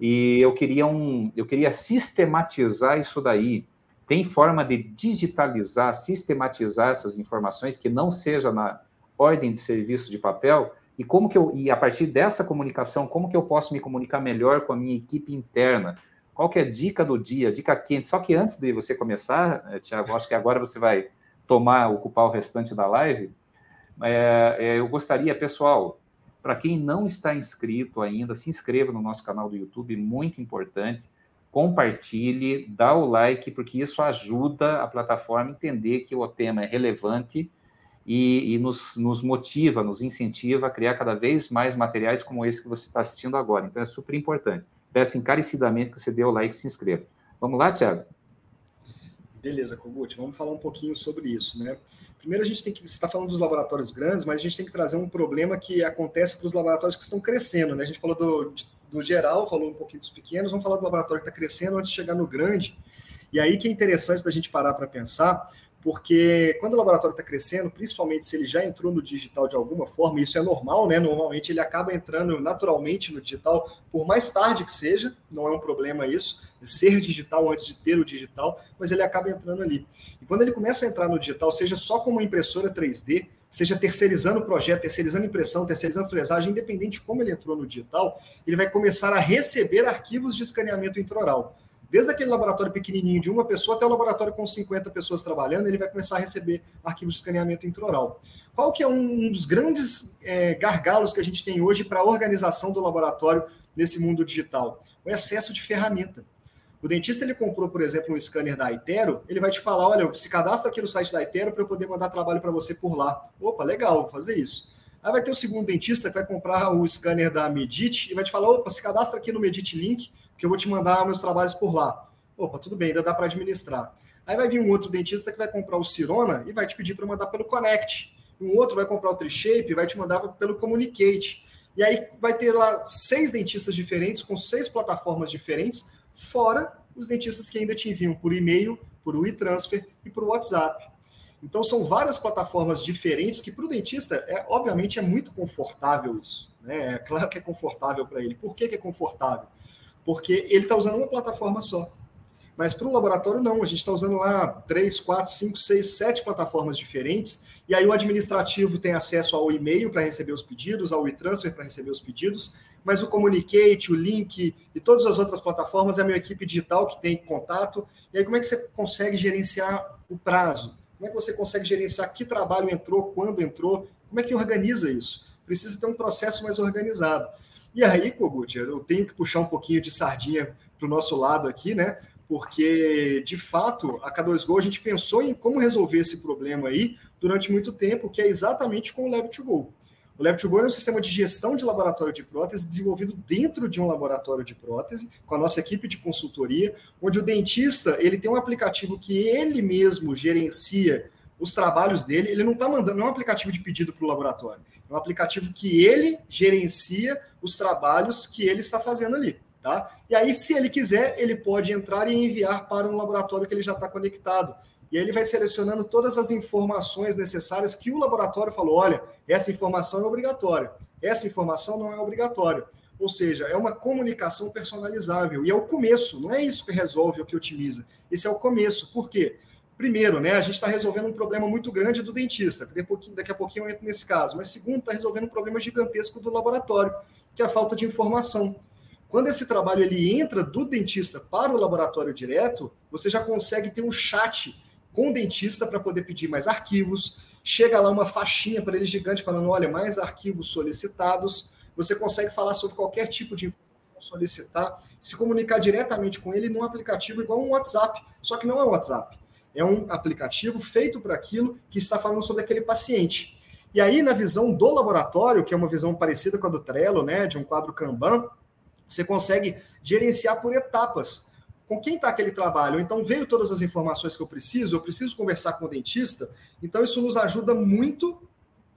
E eu queria, um, eu queria sistematizar isso daí. Tem forma de digitalizar, sistematizar essas informações que não seja na ordem de serviço de papel, e como que eu e a partir dessa comunicação, como que eu posso me comunicar melhor com a minha equipe interna? Qual que é a dica do dia, dica quente? Só que antes de você começar, eh, Tiago, acho que agora você vai tomar, ocupar o restante da live. É, é, eu gostaria, pessoal, para quem não está inscrito ainda, se inscreva no nosso canal do YouTube, muito importante. Compartilhe, dá o like, porque isso ajuda a plataforma a entender que o tema é relevante e, e nos, nos, motiva, nos incentiva a criar cada vez mais materiais como esse que você está assistindo agora. Então é super importante. Peço encarecidamente que você dê o like e se inscreva. Vamos lá, Tiago? Beleza, Kogut, vamos falar um pouquinho sobre isso, né? Primeiro a gente tem que, você está falando dos laboratórios grandes, mas a gente tem que trazer um problema que acontece para os laboratórios que estão crescendo, né? A gente falou do, do geral, falou um pouquinho dos pequenos, vamos falar do laboratório que está crescendo antes de chegar no grande. E aí que é interessante da gente parar para pensar, porque quando o laboratório está crescendo, principalmente se ele já entrou no digital de alguma forma, isso é normal, né? Normalmente ele acaba entrando naturalmente no digital, por mais tarde que seja, não é um problema isso, ser digital antes de ter o digital, mas ele acaba entrando ali. E quando ele começa a entrar no digital, seja só como impressora 3D, seja terceirizando o projeto, terceirizando impressão, terceirizando fresagem, independente de como ele entrou no digital, ele vai começar a receber arquivos de escaneamento intraoral. Desde aquele laboratório pequenininho de uma pessoa até o laboratório com 50 pessoas trabalhando, ele vai começar a receber arquivos de escaneamento intraoral. Qual que é um dos grandes é, gargalos que a gente tem hoje para a organização do laboratório nesse mundo digital? O excesso de ferramenta. O dentista ele comprou, por exemplo, um scanner da Itero, ele vai te falar, olha, se cadastra aqui no site da Itero para eu poder mandar trabalho para você por lá. Opa, legal, vou fazer isso. Aí vai ter o segundo dentista que vai comprar o scanner da Medit e vai te falar, opa, se cadastra aqui no Medit Link que eu vou te mandar meus trabalhos por lá. Opa, tudo bem, ainda dá para administrar. Aí vai vir um outro dentista que vai comprar o Cirona e vai te pedir para mandar pelo Connect. Um outro vai comprar o Trishape e vai te mandar pelo Communicate. E aí vai ter lá seis dentistas diferentes, com seis plataformas diferentes, fora os dentistas que ainda te enviam por e-mail, por e-transfer e por WhatsApp. Então são várias plataformas diferentes que para o dentista, é, obviamente, é muito confortável isso. Né? É claro que é confortável para ele. Por que, que é confortável? Porque ele está usando uma plataforma só. Mas para o laboratório, não. A gente está usando lá três, quatro, cinco, seis, sete plataformas diferentes. E aí o administrativo tem acesso ao e-mail para receber os pedidos, ao e-transfer para receber os pedidos, mas o Communicate, o Link e todas as outras plataformas é a minha equipe digital que tem contato. E aí como é que você consegue gerenciar o prazo? Como é que você consegue gerenciar que trabalho entrou, quando entrou? Como é que organiza isso? Precisa ter um processo mais organizado. E aí, Kogut, eu tenho que puxar um pouquinho de sardinha para o nosso lado aqui, né? Porque, de fato, a K2Go, a gente pensou em como resolver esse problema aí durante muito tempo, que é exatamente com o Lab2Go. O Lab2Go é um sistema de gestão de laboratório de prótese desenvolvido dentro de um laboratório de prótese, com a nossa equipe de consultoria, onde o dentista ele tem um aplicativo que ele mesmo gerencia os trabalhos dele. Ele não está mandando, não é um aplicativo de pedido para o laboratório, é um aplicativo que ele gerencia os trabalhos que ele está fazendo ali. Tá? E aí, se ele quiser, ele pode entrar e enviar para um laboratório que ele já está conectado. E aí ele vai selecionando todas as informações necessárias que o laboratório falou: olha, essa informação é obrigatória, essa informação não é obrigatória. Ou seja, é uma comunicação personalizável. E é o começo, não é isso que resolve ou que otimiza. Esse é o começo. Por quê? Primeiro, né, a gente está resolvendo um problema muito grande do dentista, daqui a pouquinho eu entro nesse caso. Mas segundo, está resolvendo um problema gigantesco do laboratório, que é a falta de informação. Quando esse trabalho ele entra do dentista para o laboratório direto, você já consegue ter um chat com o dentista para poder pedir mais arquivos. Chega lá uma faixinha para ele gigante falando: olha, mais arquivos solicitados. Você consegue falar sobre qualquer tipo de informação, solicitar, se comunicar diretamente com ele num aplicativo igual um WhatsApp, só que não é um WhatsApp. É um aplicativo feito para aquilo que está falando sobre aquele paciente. E aí, na visão do laboratório, que é uma visão parecida com a do Trello, né, de um quadro Kanban, você consegue gerenciar por etapas com quem está aquele trabalho. Então, veio todas as informações que eu preciso, eu preciso conversar com o dentista. Então, isso nos ajuda muito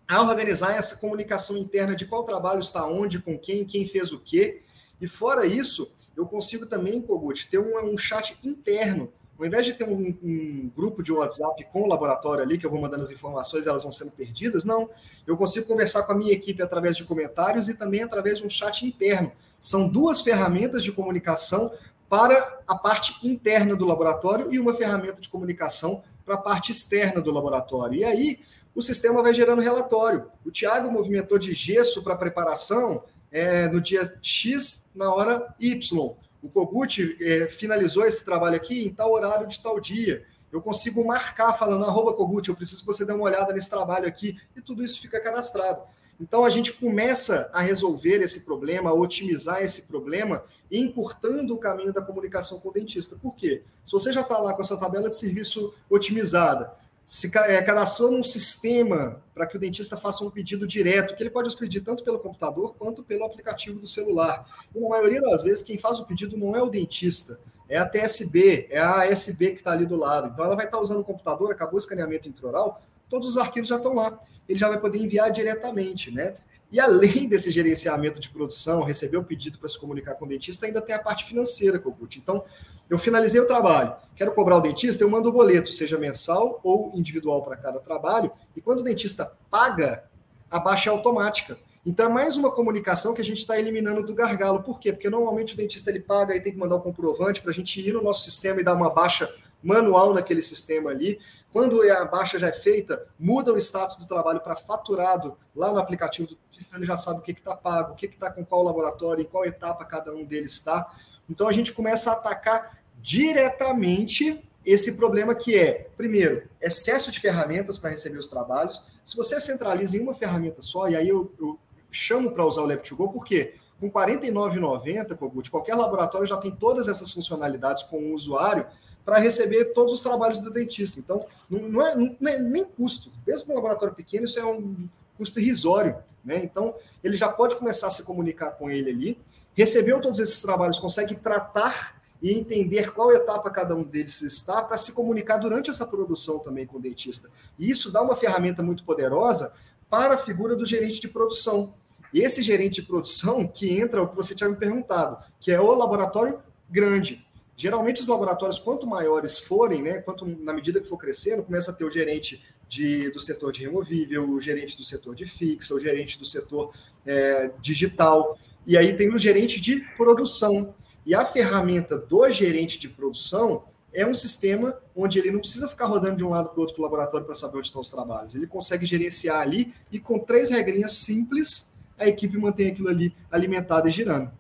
a organizar essa comunicação interna de qual trabalho está onde, com quem, quem fez o quê. E fora isso, eu consigo também, Kogut, ter um, um chat interno. Ao invés de ter um, um, grupo de WhatsApp com o laboratório ali, que eu vou mandando as informações elas vão sendo perdidas, não. Eu consigo conversar com a minha equipe através de comentários e também através de um chat interno. São duas ferramentas de comunicação para a parte interna do laboratório e uma ferramenta de comunicação para a parte externa do laboratório. E aí o sistema vai gerando relatório. O Tiago movimentou de gesso para preparação é, no dia X na hora Y. O Kogut é, finalizou esse trabalho aqui em tal horário de tal dia. Eu consigo marcar falando, arroba Kogut, eu preciso que você dê uma olhada nesse trabalho aqui, e tudo isso fica cadastrado. Então a gente começa a resolver esse problema, a otimizar esse problema, encurtando o caminho da comunicação com o dentista. Por quê? Se você já está lá com a sua tabela de serviço otimizada, se é, cadastrou num sistema para que o dentista faça um pedido direto, que ele pode pedir tanto pelo computador quanto pelo aplicativo do celular. E na maioria das vezes, quem faz o pedido não é o dentista, é a TSB, é a ASB que está ali do lado. Então ela vai estar tá usando o computador, acabou o escaneamento intraoral, todos os arquivos já estão lá ele já vai poder enviar diretamente, né? E além desse gerenciamento de produção, receber o pedido para se comunicar com o dentista, ainda tem a parte financeira, Kogut. Então, eu finalizei o trabalho, quero cobrar o dentista, eu mando o boleto, seja mensal ou individual para cada trabalho, e quando o dentista paga, a baixa é automática. Então é mais uma comunicação que a gente está eliminando do gargalo. Por quê? Porque normalmente o dentista ele paga e tem que mandar o um comprovante para a gente ir no nosso sistema e dar uma baixa manual naquele sistema ali. Quando a baixa já é feita, muda o status do trabalho para faturado lá no aplicativo do dentista, ele já sabe o que está pago, o que está com qual laboratório, em qual etapa cada um deles está. Então a gente começa a atacar diretamente esse problema que é, primeiro, excesso de ferramentas para receber os trabalhos. Se você centraliza em uma ferramenta só, e aí eu, eu chamo para usar o Lab2Go, por quê? Com R$ 49,90, qualquer laboratório já tem todas essas funcionalidades com o usuário, para receber todos os trabalhos do dentista. Então, não é, não é nem custo. Mesmo um laboratório pequeno, isso é um custo irrisório. Né? Então, ele já pode começar a se comunicar com ele ali, recebeu todos esses trabalhos, consegue tratar e entender qual etapa cada um deles está para se comunicar durante essa produção também com o dentista. E isso dá uma ferramenta muito poderosa para a figura do gerente de produção. E esse gerente de produção que entra o que você tinha me perguntado, que é o laboratório grande. Geralmente os laboratórios, quanto maiores forem, né, quanto na medida que for crescendo, começa a ter o gerente de, do setor de removível, o gerente do setor de fixa, o gerente do setor é, digital, e aí tem o gerente de produção. E a ferramenta do gerente de produção é um sistema onde ele não precisa ficar rodando de um lado para o outro para o laboratório para saber onde estão os trabalhos. Ele consegue gerenciar ali e com três regrinhas simples, a equipe mantém aquilo ali alimentado e girando.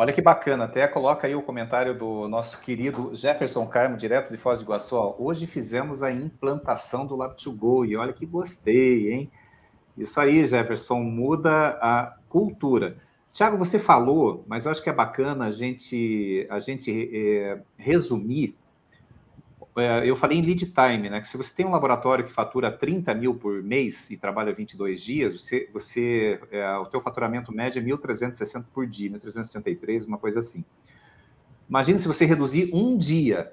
Olha que bacana, até coloca aí o comentário do nosso querido Jefferson Carmo, direto de Foz do Iguaçu. Hoje fizemos a implantação do Lab2Go e olha que gostei, hein? Isso aí, Jefferson, muda a cultura. Tiago, você falou, mas eu acho que é bacana a gente, a gente é, resumir. É, eu falei em lead time, né? Que se você tem um laboratório que fatura 30 mil por mês e trabalha 22 dias, você, você é, o teu faturamento médio é 1.360 por dia, 1.363, uma coisa assim. Imagina se você reduzir um dia.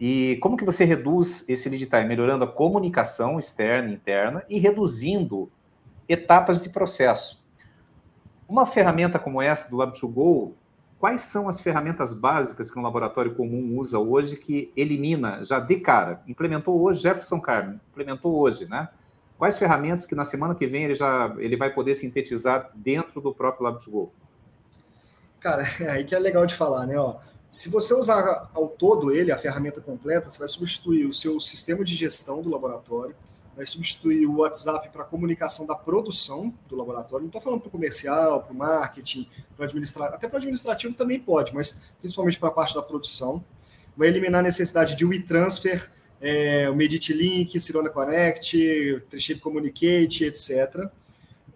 E como que você reduz esse lead time? Melhorando a comunicação externa e interna e reduzindo etapas de processo. Uma ferramenta como essa do Lab2Go, quais são as ferramentas básicas que um laboratório comum usa hoje que elimina, já de cara, implementou hoje, Jefferson Carmen, implementou hoje, né? Quais ferramentas que na semana que vem ele já ele vai poder sintetizar dentro do próprio Lab2Go? Cara, é aí que é legal de falar, né? Ó, se você usar ao todo ele, a ferramenta completa, você vai substituir o seu sistema de gestão do laboratório, vai substituir o WhatsApp para comunicação da produção do laboratório. Não estou falando para o comercial, para o marketing, para administrativo, até para o administrativo também pode, mas principalmente para a parte da produção. Vai eliminar a necessidade de WeTransfer, é, o Medit Link, Cirona Connect, Triship Communicate, etc.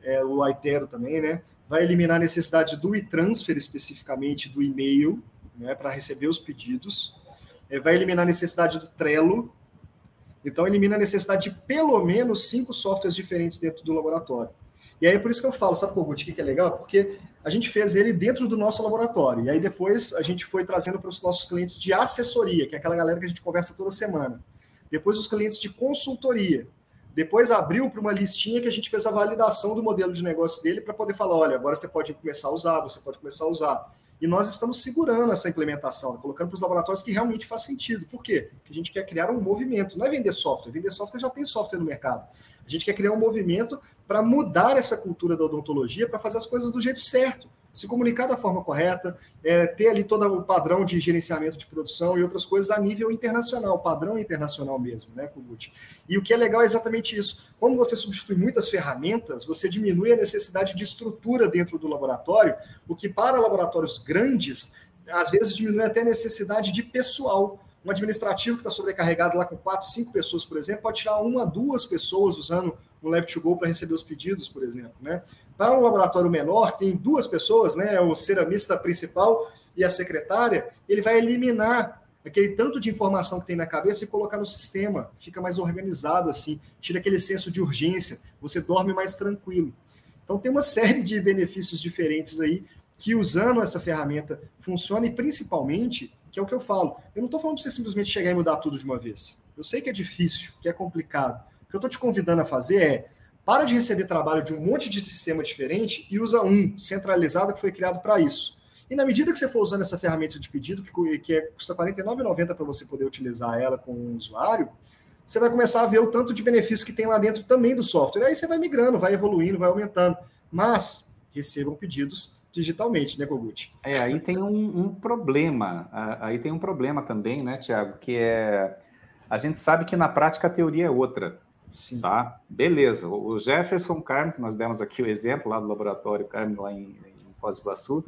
É, o Itero também, né? Vai eliminar a necessidade do WeTransfer especificamente do e-mail, né, para receber os pedidos. É, vai eliminar a necessidade do Trello, então, elimina a necessidade de pelo menos cinco softwares diferentes dentro do laboratório. E aí, por isso que eu falo, sabe, Kogut, o que é legal? Porque a gente fez ele dentro do nosso laboratório. E aí, depois, a gente foi trazendo para os nossos clientes de assessoria, que é aquela galera que a gente conversa toda semana. Depois, os clientes de consultoria. Depois, abriu para uma listinha que a gente fez a validação do modelo de negócio dele para poder falar: olha, agora você pode começar a usar, você pode começar a usar. E nós estamos segurando essa implementação, colocando para os laboratórios que realmente faz sentido. Por quê? Porque a gente quer criar um movimento, não é vender software. Vender software já tem software no mercado. A gente quer criar um movimento para mudar essa cultura da odontologia, para fazer as coisas do jeito certo se comunicar da forma correta, é, ter ali todo o padrão de gerenciamento de produção e outras coisas a nível internacional, padrão internacional mesmo, né, Kugut? E o que é legal é exatamente isso. Como você substitui muitas ferramentas, você diminui a necessidade de estrutura dentro do laboratório, o que para laboratórios grandes, às vezes diminui até a necessidade de pessoal. Um administrativo que está sobrecarregado lá com quatro, cinco pessoas, por exemplo, pode tirar uma, duas pessoas usando um Lab2Go para receber os pedidos, por exemplo. Né? Para um laboratório menor, tem duas pessoas, né, o ceramista principal e a secretária, ele vai eliminar aquele tanto de informação que tem na cabeça e colocar no sistema. Fica mais organizado assim, tira aquele senso de urgência, você dorme mais tranquilo. Então tem uma série de benefícios diferentes aí que usando essa ferramenta funciona e principalmente, que é o que eu falo, eu não estou falando para você simplesmente chegar e mudar tudo de uma vez. Eu sei que é difícil, que é complicado, que eu estou te convidando a fazer é para de receber trabalho de um monte de sistema diferente e usa um centralizado que foi criado para isso. E na medida que você for usando essa ferramenta de pedido, que, que é, custa R$ 49,90 para você poder utilizar ela com o usuário, você vai começar a ver o tanto de benefício que tem lá dentro também do software. Aí você vai migrando, vai evoluindo, vai aumentando. Mas recebam pedidos digitalmente, né, Kogut? É, aí tem um, um problema. Aí tem um problema também, né, Tiago, que é a gente sabe que na prática a teoria é outra. Sim. Tá? Beleza. O Jefferson Carmen, que nós demos aqui o exemplo lá do laboratório Carmen, lá em, em Foz do Iguaçu,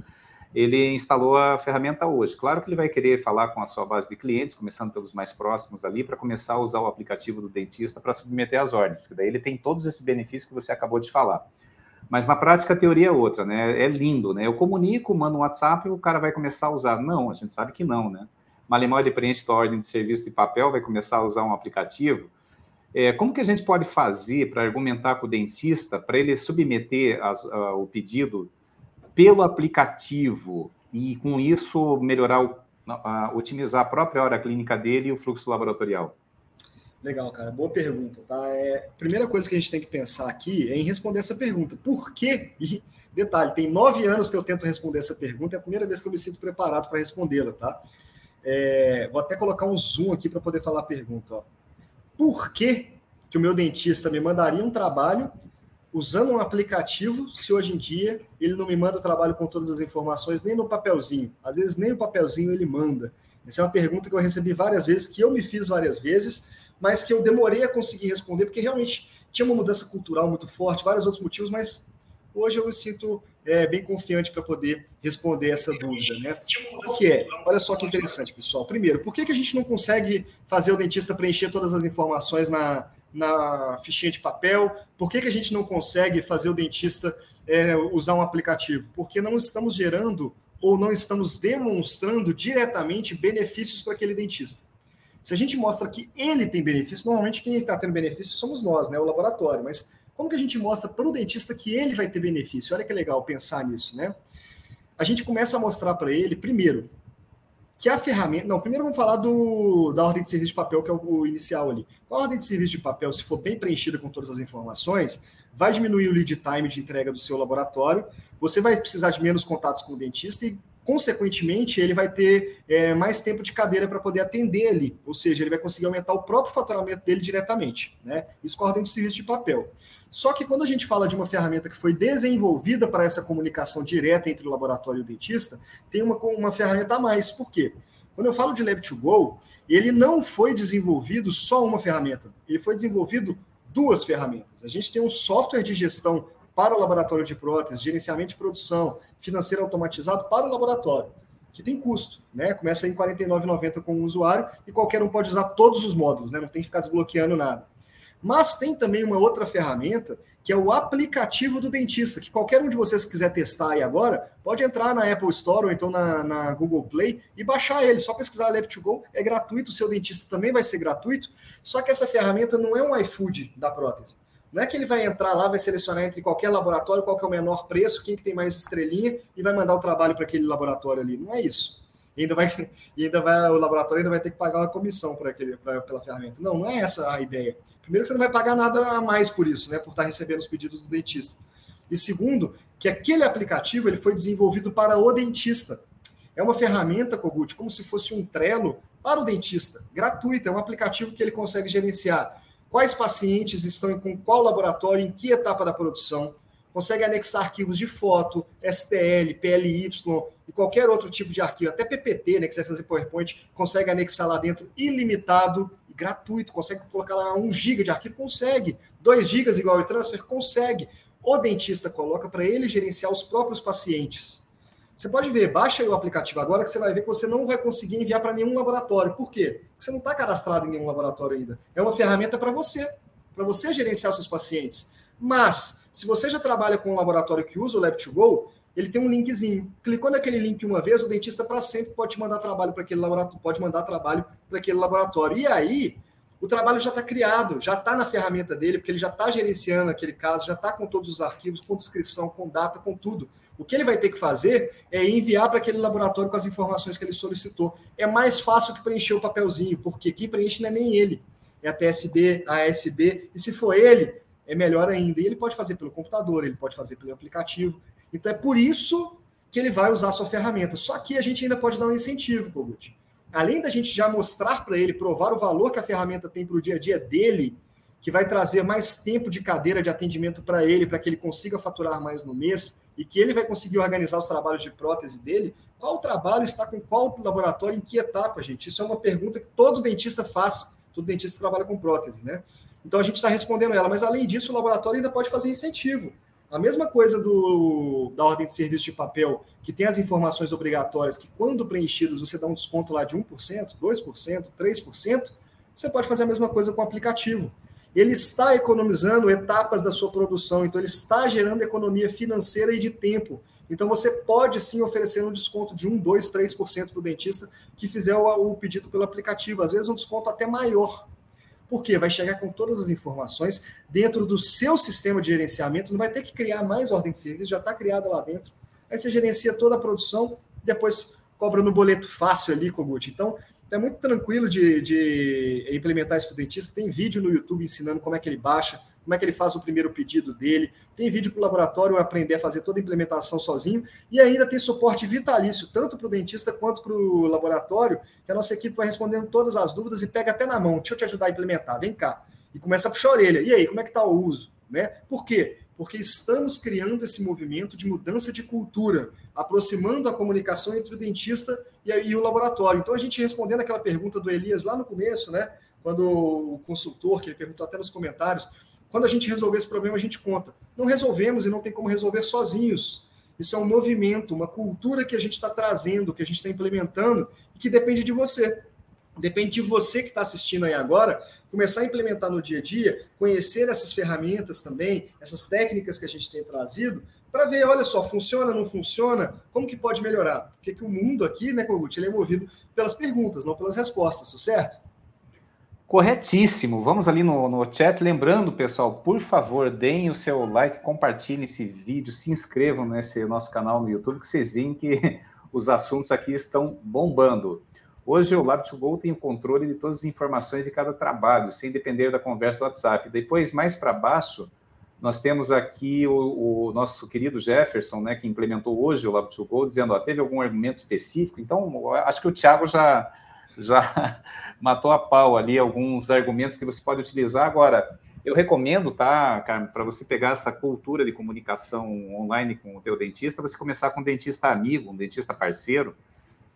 ele instalou a ferramenta hoje. Claro que ele vai querer falar com a sua base de clientes, começando pelos mais próximos ali, para começar a usar o aplicativo do dentista para submeter as ordens, que daí ele tem todos esses benefícios que você acabou de falar. Mas na prática a teoria é outra, né? É lindo, né? Eu comunico, mando um WhatsApp e o cara vai começar a usar. Não, a gente sabe que não, né? Malemão ele preenche a ordem de serviço de papel, vai começar a usar um aplicativo. É, como que a gente pode fazer para argumentar com o dentista para ele submeter as, uh, o pedido pelo aplicativo e com isso melhorar, o, uh, otimizar a própria hora clínica dele e o fluxo laboratorial? Legal, cara. Boa pergunta. Tá? É, a primeira coisa que a gente tem que pensar aqui é em responder essa pergunta. Por quê? E detalhe, tem nove anos que eu tento responder essa pergunta, é a primeira vez que eu me sinto preparado para respondê-la, tá? É, vou até colocar um zoom aqui para poder falar a pergunta. Ó por que, que o meu dentista me mandaria um trabalho usando um aplicativo se hoje em dia ele não me manda o trabalho com todas as informações, nem no papelzinho. Às vezes nem o papelzinho ele manda. Essa é uma pergunta que eu recebi várias vezes, que eu me fiz várias vezes, mas que eu demorei a conseguir responder, porque realmente tinha uma mudança cultural muito forte, vários outros motivos, mas hoje eu me sinto é, bem confiante para poder responder essa dúvida. Né? O que é? Olha só que interessante, pessoal. Primeiro, por que, que a gente não consegue fazer o dentista preencher todas as informações na, na fichinha de papel? Por que, que a gente não consegue fazer o dentista é, usar um aplicativo? Porque não estamos gerando ou não estamos demonstrando diretamente benefícios para aquele dentista. Se a gente mostra que ele tem benefício, normalmente quem está tendo benefício somos nós, né, o laboratório, mas como que a gente mostra para o dentista que ele vai ter benefício? Olha que legal pensar nisso, né? A gente começa a mostrar para ele, primeiro, que a ferramenta. Não, primeiro vamos falar do, da ordem de serviço de papel, que é o inicial ali. A ordem de serviço de papel, se for bem preenchida com todas as informações, vai diminuir o lead time de entrega do seu laboratório, você vai precisar de menos contatos com o dentista e, consequentemente, ele vai ter é, mais tempo de cadeira para poder atender ali, ou seja, ele vai conseguir aumentar o próprio faturamento dele diretamente, né? Isso a ordem de serviço de papel. Só que quando a gente fala de uma ferramenta que foi desenvolvida para essa comunicação direta entre o laboratório e o dentista, tem uma, uma ferramenta a mais. Por quê? Quando eu falo de Lab2Go, ele não foi desenvolvido só uma ferramenta, ele foi desenvolvido duas ferramentas. A gente tem um software de gestão para o laboratório de prótese, gerenciamento de produção, financeiro automatizado para o laboratório, que tem custo, né? Começa em R$ 49,90 com o usuário e qualquer um pode usar todos os módulos, né? Não tem que ficar desbloqueando nada. Mas tem também uma outra ferramenta, que é o aplicativo do dentista, que qualquer um de vocês quiser testar aí agora, pode entrar na Apple Store ou então na, na Google Play e baixar ele. Só pesquisar Lab2Go, é gratuito, o seu dentista também vai ser gratuito, só que essa ferramenta não é um iFood da prótese. Não é que ele vai entrar lá, vai selecionar entre qualquer laboratório qual é o menor preço, quem que tem mais estrelinha e vai mandar o trabalho para aquele laboratório ali. Não é isso. E ainda vai, e ainda vai, o laboratório ainda vai ter que pagar uma comissão por aquele, pra, pela ferramenta. Não, não é essa a ideia. Primeiro, você não vai pagar nada a mais por isso, né? Por estar recebendo os pedidos do dentista. E segundo, que aquele aplicativo ele foi desenvolvido para o dentista. É uma ferramenta, Kogut, como se fosse um Trello para o dentista, gratuita. É um aplicativo que ele consegue gerenciar quais pacientes estão com qual laboratório, em que etapa da produção, consegue anexar arquivos de foto, STL, PLY e qualquer outro tipo de arquivo, até PPT, né, que você fazer PowerPoint, consegue anexar lá dentro ilimitado gratuito, consegue colocar lá um giga de arquivo, consegue. 2 gigas igual o transfer, consegue. O dentista coloca para ele gerenciar os próprios pacientes. Você pode ver, baixa aí o aplicativo agora que você vai ver que você não vai conseguir enviar para nenhum laboratório. Por quê? Porque você não está cadastrado em nenhum laboratório ainda. É uma ferramenta para você, para você gerenciar seus pacientes. Mas, se você já trabalha com um laboratório que usa o Lab2Go, ele tem um linkzinho. Clicou naquele link uma vez, o dentista para sempre pode mandar trabalho para aquele laboratório, pode mandar trabalho para aquele laboratório. E aí, o trabalho já está criado, já está na ferramenta dele, porque ele já está gerenciando aquele caso, já está com todos os arquivos, com descrição, com data, com tudo. O que ele vai ter que fazer é enviar para aquele laboratório com as informações que ele solicitou. É mais fácil que preencher o papelzinho, porque quem preenche não é nem ele, é a TSB, a ASB, e se for ele, é melhor ainda. E ele pode fazer pelo computador, ele pode fazer pelo aplicativo, então é por isso que ele vai usar a sua ferramenta. Só que a gente ainda pode dar um incentivo, Kogut. Além da gente já mostrar para ele, provar o valor que a ferramenta tem para o dia a dia dele, que vai trazer mais tempo de cadeira de atendimento para ele, para que ele consiga faturar mais no mês e que ele vai conseguir organizar os trabalhos de prótese dele. Qual trabalho está com qual laboratório, em que etapa, gente? Isso é uma pergunta que todo dentista faz, todo dentista trabalha com prótese, né? Então a gente está respondendo ela, mas além disso, o laboratório ainda pode fazer incentivo. A mesma coisa do, da ordem de serviço de papel, que tem as informações obrigatórias, que quando preenchidas você dá um desconto lá de 1%, 2%, 3%, você pode fazer a mesma coisa com o aplicativo. Ele está economizando etapas da sua produção, então ele está gerando economia financeira e de tempo. Então você pode sim oferecer um desconto de 1, 2, 3% para o dentista que fizer o, o pedido pelo aplicativo, às vezes um desconto até maior porque vai chegar com todas as informações dentro do seu sistema de gerenciamento, não vai ter que criar mais ordem de serviço, já está criada lá dentro. Aí você gerencia toda a produção, depois cobra no boleto fácil ali, Kogut. Então, é muito tranquilo de, de implementar isso para o dentista. Tem vídeo no YouTube ensinando como é que ele baixa, como é que ele faz o primeiro pedido dele. Tem vídeo para o laboratório aprender a fazer toda a implementação sozinho. E ainda tem suporte vitalício, tanto para o dentista quanto para o laboratório, que a nossa equipe vai respondendo todas as dúvidas e pega até na mão. Deixa eu te ajudar a implementar, vem cá. E começa a puxar a orelha. E aí, como é que está o uso? Né? Por quê? Porque estamos criando esse movimento de mudança de cultura, aproximando a comunicação entre o dentista e, o laboratório. Então, a gente respondendo aquela pergunta do Elias lá no começo, né? Quando o consultor, que ele perguntou até nos comentários, quando a gente resolver esse problema, a gente conta. Não resolvemos e não tem como resolver sozinhos. Isso é um movimento, uma cultura que a gente está trazendo, que a gente está implementando e que depende de você. Depende de você que está assistindo aí agora, começar a implementar no dia a dia, conhecer essas ferramentas também, essas técnicas que a gente tem trazido, para ver, olha só, funciona, não funciona, como que pode melhorar? Porque que o mundo aqui, né, Kogut, ele é movido pelas perguntas, não pelas respostas, certo? Corretíssimo. Vamos ali no, no chat. Lembrando, pessoal, por favor, deem o seu like, compartilhem esse vídeo, se inscrevam nesse nosso canal no YouTube, que vocês veem que os assuntos aqui estão bombando. Hoje o Lab2Go tem o controle de todas as informações de cada trabalho, sem depender da conversa do WhatsApp. Depois, mais para baixo, nós temos aqui o, o, nosso querido Jefferson, né, que implementou hoje o Lab2Go, dizendo, ó, teve algum argumento específico? Então, acho que o Thiago já, já matou a pau ali alguns argumentos que você pode utilizar. Agora, eu recomendo, tá, Carmen, para você pegar essa cultura de comunicação online com o teu dentista, você começar com um dentista amigo, um dentista parceiro,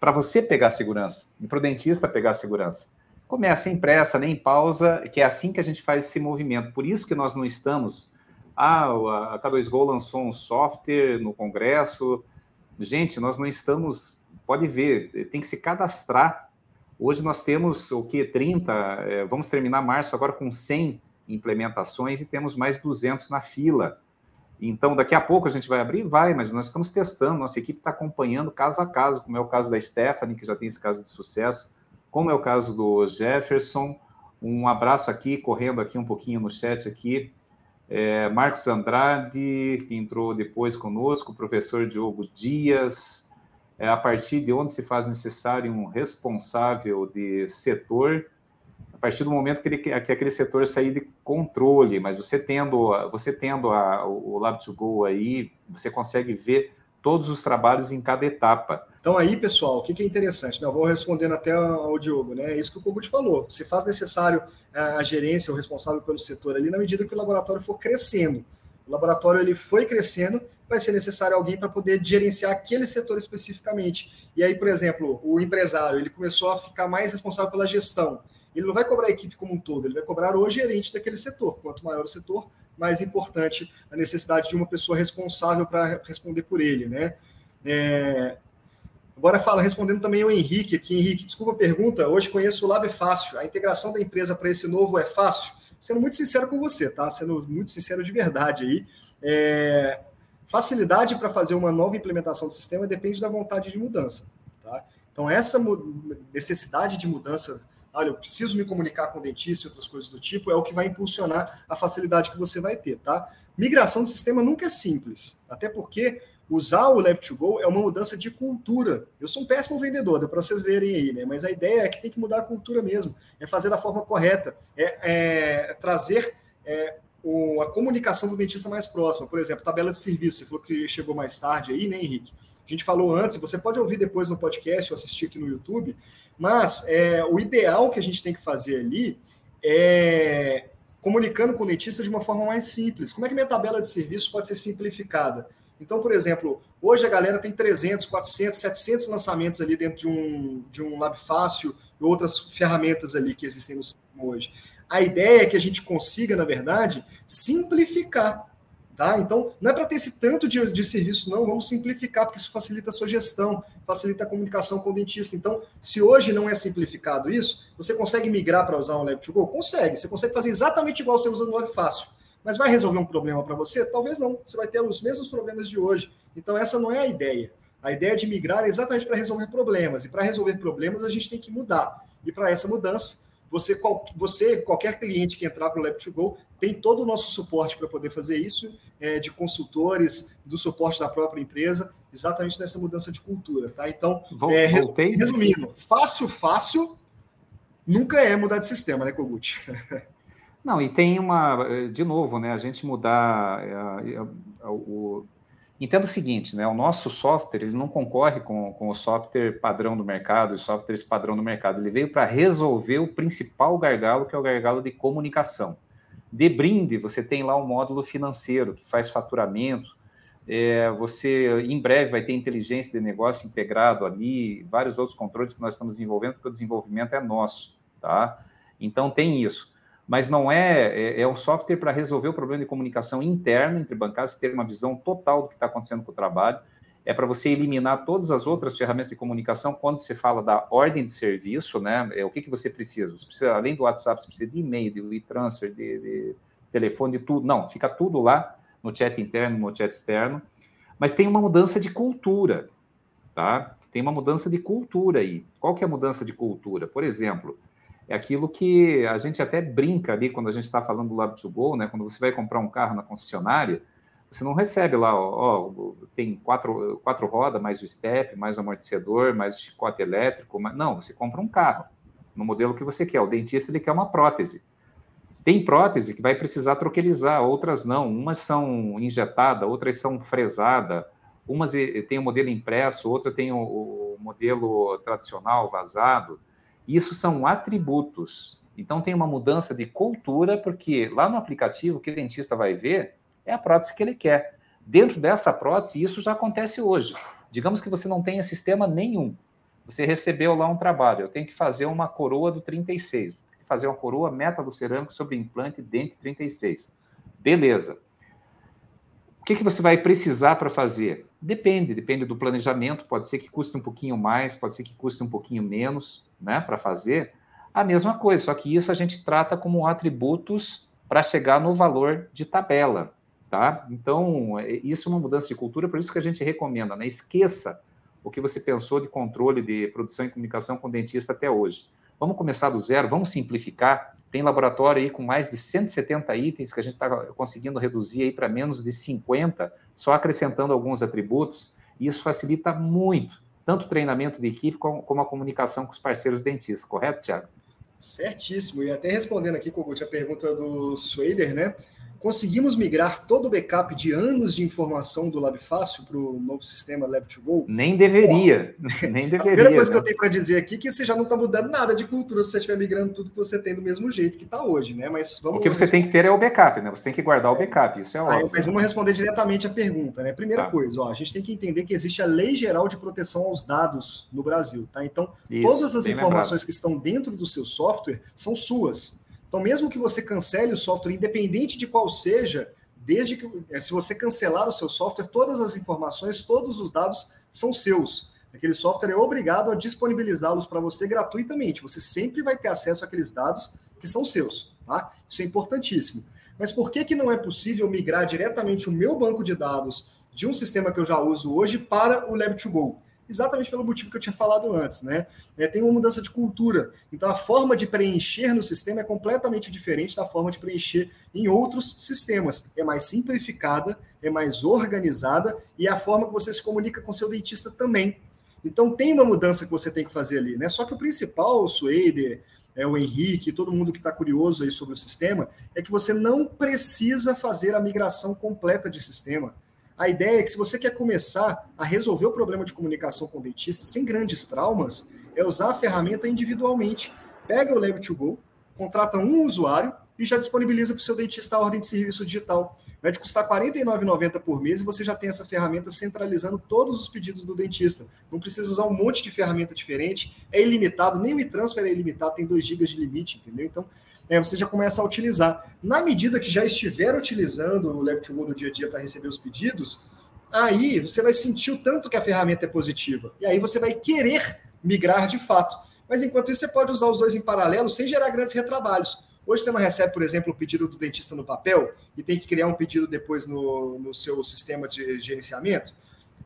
para você pegar segurança e para o dentista pegar segurança. Começa sem pressa, nem pausa, que é assim que a gente faz esse movimento. Por isso que nós não estamos. Ah, a K2Go lançou um software no Congresso. Gente, nós não estamos. Pode ver, tem que se cadastrar. Hoje nós temos o que? 30, é, vamos terminar março agora com 100 implementações e temos mais 200 na fila. Então, daqui a pouco a gente vai abrir? Vai, mas nós estamos testando, nossa equipe está acompanhando caso a caso, como é o caso da Stephanie, que já tem esse caso de sucesso, como é o caso do Jefferson. Um abraço aqui, correndo aqui um pouquinho no chat aqui. É, Marcos Andrade, que entrou depois conosco, professor Diogo Dias. É, a partir de onde se faz necessário um responsável de setor a partir do momento que, ele, que aquele setor sair de controle, mas você tendo, você tendo a, o Lab2Go aí, você consegue ver todos os trabalhos em cada etapa. Então aí, pessoal, o que, é interessante? Eu vou respondendo até ao Diogo, né? É isso que o Kogut falou. Se faz necessário a gerência, o responsável pelo setor ali, na medida que o laboratório for crescendo. O laboratório ele foi crescendo, vai ser necessário alguém para poder gerenciar aquele setor especificamente. E aí, por exemplo, o empresário ele começou a ficar mais responsável pela gestão ele não vai cobrar a equipe como um todo, ele vai cobrar o gerente daquele setor. Quanto maior o setor, mais importante a necessidade de uma pessoa responsável para responder por ele, né? É... Agora fala, respondendo também o Henrique aqui. Henrique, desculpa a pergunta. Hoje conheço o Lab é fácil. A integração da empresa para esse novo é fácil? Sendo muito sincero com você, tá? Sendo muito sincero de verdade aí. É... Facilidade para fazer uma nova implementação do sistema depende da vontade de mudança, tá? Então, essa necessidade de mudança olha, eu preciso me comunicar com o dentista e outras coisas do tipo, é o que vai impulsionar a facilidade que você vai ter, tá? Migração de sistema nunca é simples, até porque usar o Lab2Go é uma mudança de cultura. Eu sou um péssimo vendedor, dá para vocês verem aí, né? Mas a ideia é que tem que mudar a cultura mesmo, é fazer da forma correta, é, é trazer é, o, a comunicação do dentista mais próxima. Por exemplo, tabela de serviço, você falou que chegou mais tarde aí, né, Henrique? A gente falou antes, você pode ouvir depois no podcast ou assistir aqui no YouTube, mas é, o ideal que a gente tem que fazer ali é comunicando com o dentista de uma forma mais simples. Como é que minha tabela de serviço pode ser simplificada? Então, por exemplo, hoje a galera tem 300, 400, 700 lançamentos ali dentro de um, de um Lab Fácil e outras ferramentas ali que existem no hoje. A ideia é que a gente consiga, na verdade, simplificar Tá? Então, não é para ter esse tanto de, de serviço, não. Vamos simplificar, porque isso facilita a sua gestão, facilita a comunicação com o dentista. Então, se hoje não é simplificado isso, você consegue migrar para usar um Lab2Go? Consegue. Você consegue fazer exatamente igual você usa no Web Fácil. Mas vai resolver um problema para você? Talvez não. Você vai ter os mesmos problemas de hoje. Então, essa não é a ideia. A ideia de migrar é exatamente para resolver problemas. E para resolver problemas, a gente tem que mudar. E para essa mudança, você, qual, você, qualquer cliente que entrar para o Lab2Go, tem todo o nosso suporte para poder fazer isso, é, de consultores, do suporte da própria empresa, exatamente nessa mudança de cultura, tá? Então, é, resumindo, fácil, fácil, nunca é mudar de sistema, né, Kogut? Não, e tem uma, de novo, né, a gente mudar é, o, Entenda o seguinte, né? O nosso software ele não concorre com, com o software padrão do mercado, os softwares padrão do mercado. Ele veio para resolver o principal gargalo, que é o gargalo de comunicação. De brinde, você tem lá um módulo financeiro que faz faturamento. É, você em breve vai ter inteligência de negócio integrado ali, vários outros controles que nós estamos desenvolvendo, porque o desenvolvimento é nosso, tá? Então tem isso mas não é, é, é um software para resolver o problema de comunicação interna entre bancários, ter uma visão total do que está acontecendo com o trabalho, é para você eliminar todas as outras ferramentas de comunicação quando você fala da ordem de serviço, né? É, o que, que você precisa? Você precisa, além do WhatsApp, você precisa de e-mail, de e-transfer, de, de telefone, de tudo. Não, fica tudo lá no chat interno, no chat externo. Mas tem uma mudança de cultura, tá? Tem uma mudança de cultura aí. Qual que é a mudança de cultura? Por exemplo, é aquilo que a gente até brinca ali quando a gente está falando do Lab to Go, né? Quando você vai comprar um carro na concessionária, você não recebe lá, ó, ó tem quatro, quatro rodas, mais o step, mais o amortecedor, mais o chicote elétrico. Mas, não, você compra um carro no modelo que você quer. O dentista ele quer uma prótese. Tem prótese que vai precisar troquelizar, outras não. Umas são injetadas, outras são fresadas. Umas tem o modelo impresso, outra tem o, o modelo tradicional vazado. Isso são atributos. Então tem uma mudança de cultura, porque lá no aplicativo o que o dentista vai ver é a prótese que ele quer. Dentro dessa prótese, isso já acontece hoje. Digamos que você não tenha sistema nenhum. Você recebeu lá um trabalho, eu tenho que fazer uma coroa do 36 fazer uma coroa cerâmico sobre implante dente 36. Beleza. Que, que você vai precisar para fazer? Depende, depende do planejamento. Pode ser que custe um pouquinho mais, pode ser que custe um pouquinho menos, né, para fazer. A mesma coisa, só que isso a gente trata como atributos para chegar no valor de tabela, tá? Então, é, isso é uma mudança de cultura, por isso que a gente recomenda, né? Esqueça o que você pensou de controle de produção e comunicação com o dentista até hoje. Vamos começar do zero, vamos simplificar. Tem laboratório aí com mais de 170 itens que a gente está conseguindo reduzir aí para menos de 50, só acrescentando alguns atributos, e isso facilita muito, tanto o treinamento de equipe como, a comunicação com os parceiros dentistas, correto, Tiago? Certíssimo. E até respondendo aqui, Kogut, a pergunta do Swader, né? Conseguimos migrar todo o backup de anos de informação do LabFácil para o novo sistema Lab2Go? Nem deveria. Bom, nem deveria. A primeira coisa né? que eu tenho para dizer aqui é que você já não está mudando nada de cultura se você estiver migrando tudo que você tem do mesmo jeito que está hoje, né? Mas vamos. O que você responder. tem que ter é o backup, né? Você tem que guardar o backup, isso é óbvio. Aí, mas vamos responder diretamente a pergunta, né? Primeira tá. coisa, ó, a gente tem que entender que existe a Lei Geral de Proteção aos Dados no Brasil, tá? Então, isso, todas as informações lembrado. que estão dentro do seu software são suas. Então, mesmo que você cancele o software, independente de qual seja, desde que eh, se você cancelar o seu software, todas as informações, todos os dados são seus. Aquele software é obrigado a disponibilizá-los para você gratuitamente. Você sempre vai ter acesso àqueles dados que são seus, tá? Isso é importantíssimo. Mas por que, que não é possível migrar diretamente o meu banco de dados de um sistema que eu já uso hoje para o Lab2Go? Exatamente pelo motivo que eu tinha falado antes, né? É, tem uma mudança de cultura. Então, a forma de preencher no sistema é completamente diferente da forma de preencher em outros sistemas. É mais simplificada, é mais organizada e é a forma que você se comunica com seu dentista também. Então, tem uma mudança que você tem que fazer ali, né? Só que o principal, o Suede, é, o Henrique, todo mundo que está curioso aí sobre o sistema, é que você não precisa fazer a migração completa de sistema. A ideia é que se você quer começar a resolver o problema de comunicação com o dentista sem grandes traumas, é usar a ferramenta individualmente. Pega o Lab2Go, contrata um usuário e já disponibiliza para o seu dentista a ordem de serviço digital. Vai te custar R$ 49,90 por mês e você já tem essa ferramenta centralizando todos os pedidos do dentista. Não precisa usar um monte de ferramenta diferente, é ilimitado, nem o e-transfer é ilimitado, tem 2 GB de limite, entendeu? Então, é, você já começa a utilizar. Na medida que já estiver utilizando o Lab2Go no dia a dia para receber os pedidos, aí você vai sentir o tanto que a ferramenta é positiva. E aí você vai querer migrar de fato. Mas enquanto isso, você pode usar os dois em paralelo sem gerar grandes retrabalhos. Hoje você não recebe, por exemplo, o pedido do dentista no papel e tem que criar um pedido depois no, no seu sistema de gerenciamento.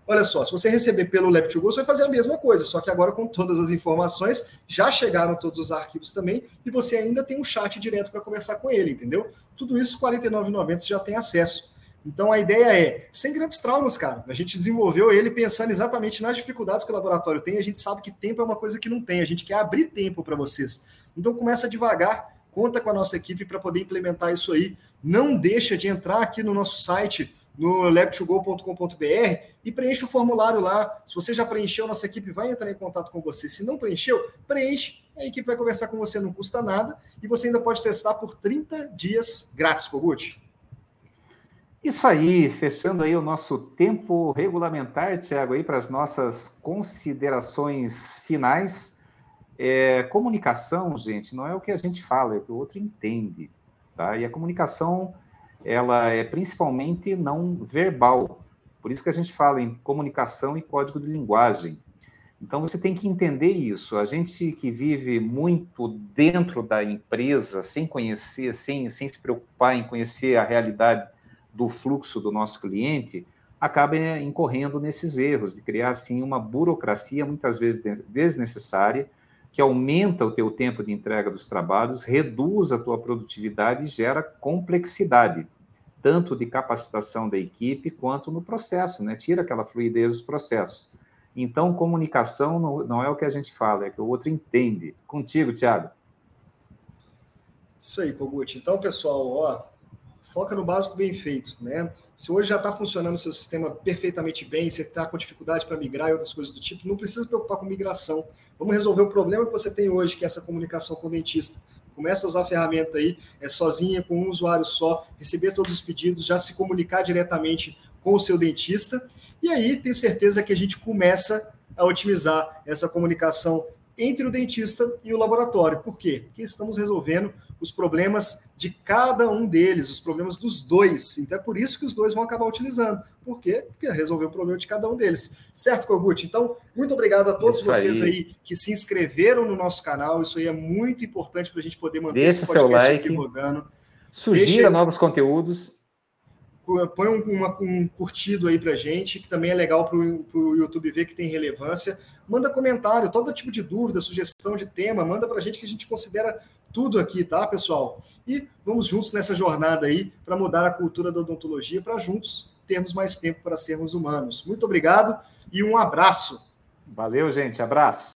Olha só, se você receber pelo Lab2Go, você vai fazer a mesma coisa, só que agora com todas as informações, já chegaram todos os arquivos também, e você ainda tem um chat direto para conversar com ele, entendeu? Tudo isso, R$ 49,90 você já tem acesso. Então a ideia é, sem grandes traumas, cara. A gente desenvolveu ele pensando exatamente nas dificuldades que o laboratório tem. A gente sabe que tempo é uma coisa que não tem. A gente quer abrir tempo para vocês. Então começa devagar, conta com a nossa equipe para poder implementar isso aí. Não deixa de entrar aqui no nosso site no lab2go.com.br e preencha o formulário lá. Se você já preencheu, nossa equipe vai entrar em contato com você. Se não preencheu, preenche. A equipe vai conversar com você, não custa nada. E você ainda pode testar por 30 dias grátis, Kogut. Isso aí, fechando aí o nosso tempo regulamentar, Tiago, aí para as nossas considerações finais. É, comunicação, gente, não é o que a gente fala, é o que o outro entende, tá? E a comunicação ela é principalmente não verbal. Por isso que a gente fala em comunicação e código de linguagem. Então você tem que entender isso. A gente que vive muito dentro da empresa, sem conhecer, sem, sem se preocupar em conhecer a realidade do fluxo do nosso cliente, acaba incorrendo nesses erros, de criar, assim, uma burocracia, muitas vezes desnecessária, que aumenta o teu tempo de entrega dos trabalhos, reduz a tua produtividade e gera complexidade, tanto de capacitação da equipe quanto no processo, né? Tira aquela fluidez dos processos. Então, comunicação não, não é o que a gente fala, é que o outro entende. Contigo, Tiago. Isso aí, Kogut. Então, pessoal, ó, foca no básico bem feito, né? Se hoje já está funcionando o seu sistema perfeitamente bem, você está com dificuldade para migrar e outras coisas do tipo, não precisa se preocupar com migração. Vamos resolver o problema que você tem hoje, que é essa comunicação com o dentista. Começa a usar a ferramenta aí, é sozinha, com um usuário só, receber todos os pedidos, já se comunicar diretamente com o seu dentista. E aí, tenho certeza que a gente começa a otimizar essa comunicação entre o dentista e o laboratório. Por quê? Porque estamos resolvendo os problemas de cada um deles, os problemas dos dois. Então é por isso que os dois vão acabar utilizando. Por quê? Porque resolveu o problema de cada um deles. Certo, Kogut? Então, muito obrigado a todos isso vocês aí. aí. que se inscreveram no nosso canal. Isso aí é muito importante para a gente poder manter Deixa esse podcast like, aqui rodando. Sugira Deixa... novos conteúdos. Põe um, uma, um curtido aí para gente, que também é legal para o YouTube ver que tem relevância. Manda comentário, todo tipo de dúvida, sugestão de tema, manda para a gente que a gente considera tudo aqui, tá, pessoal? E vamos juntos nessa jornada aí para mudar a cultura da odontologia, para juntos termos mais tempo para sermos humanos. Muito obrigado e um abraço. Valeu, gente. Abraço.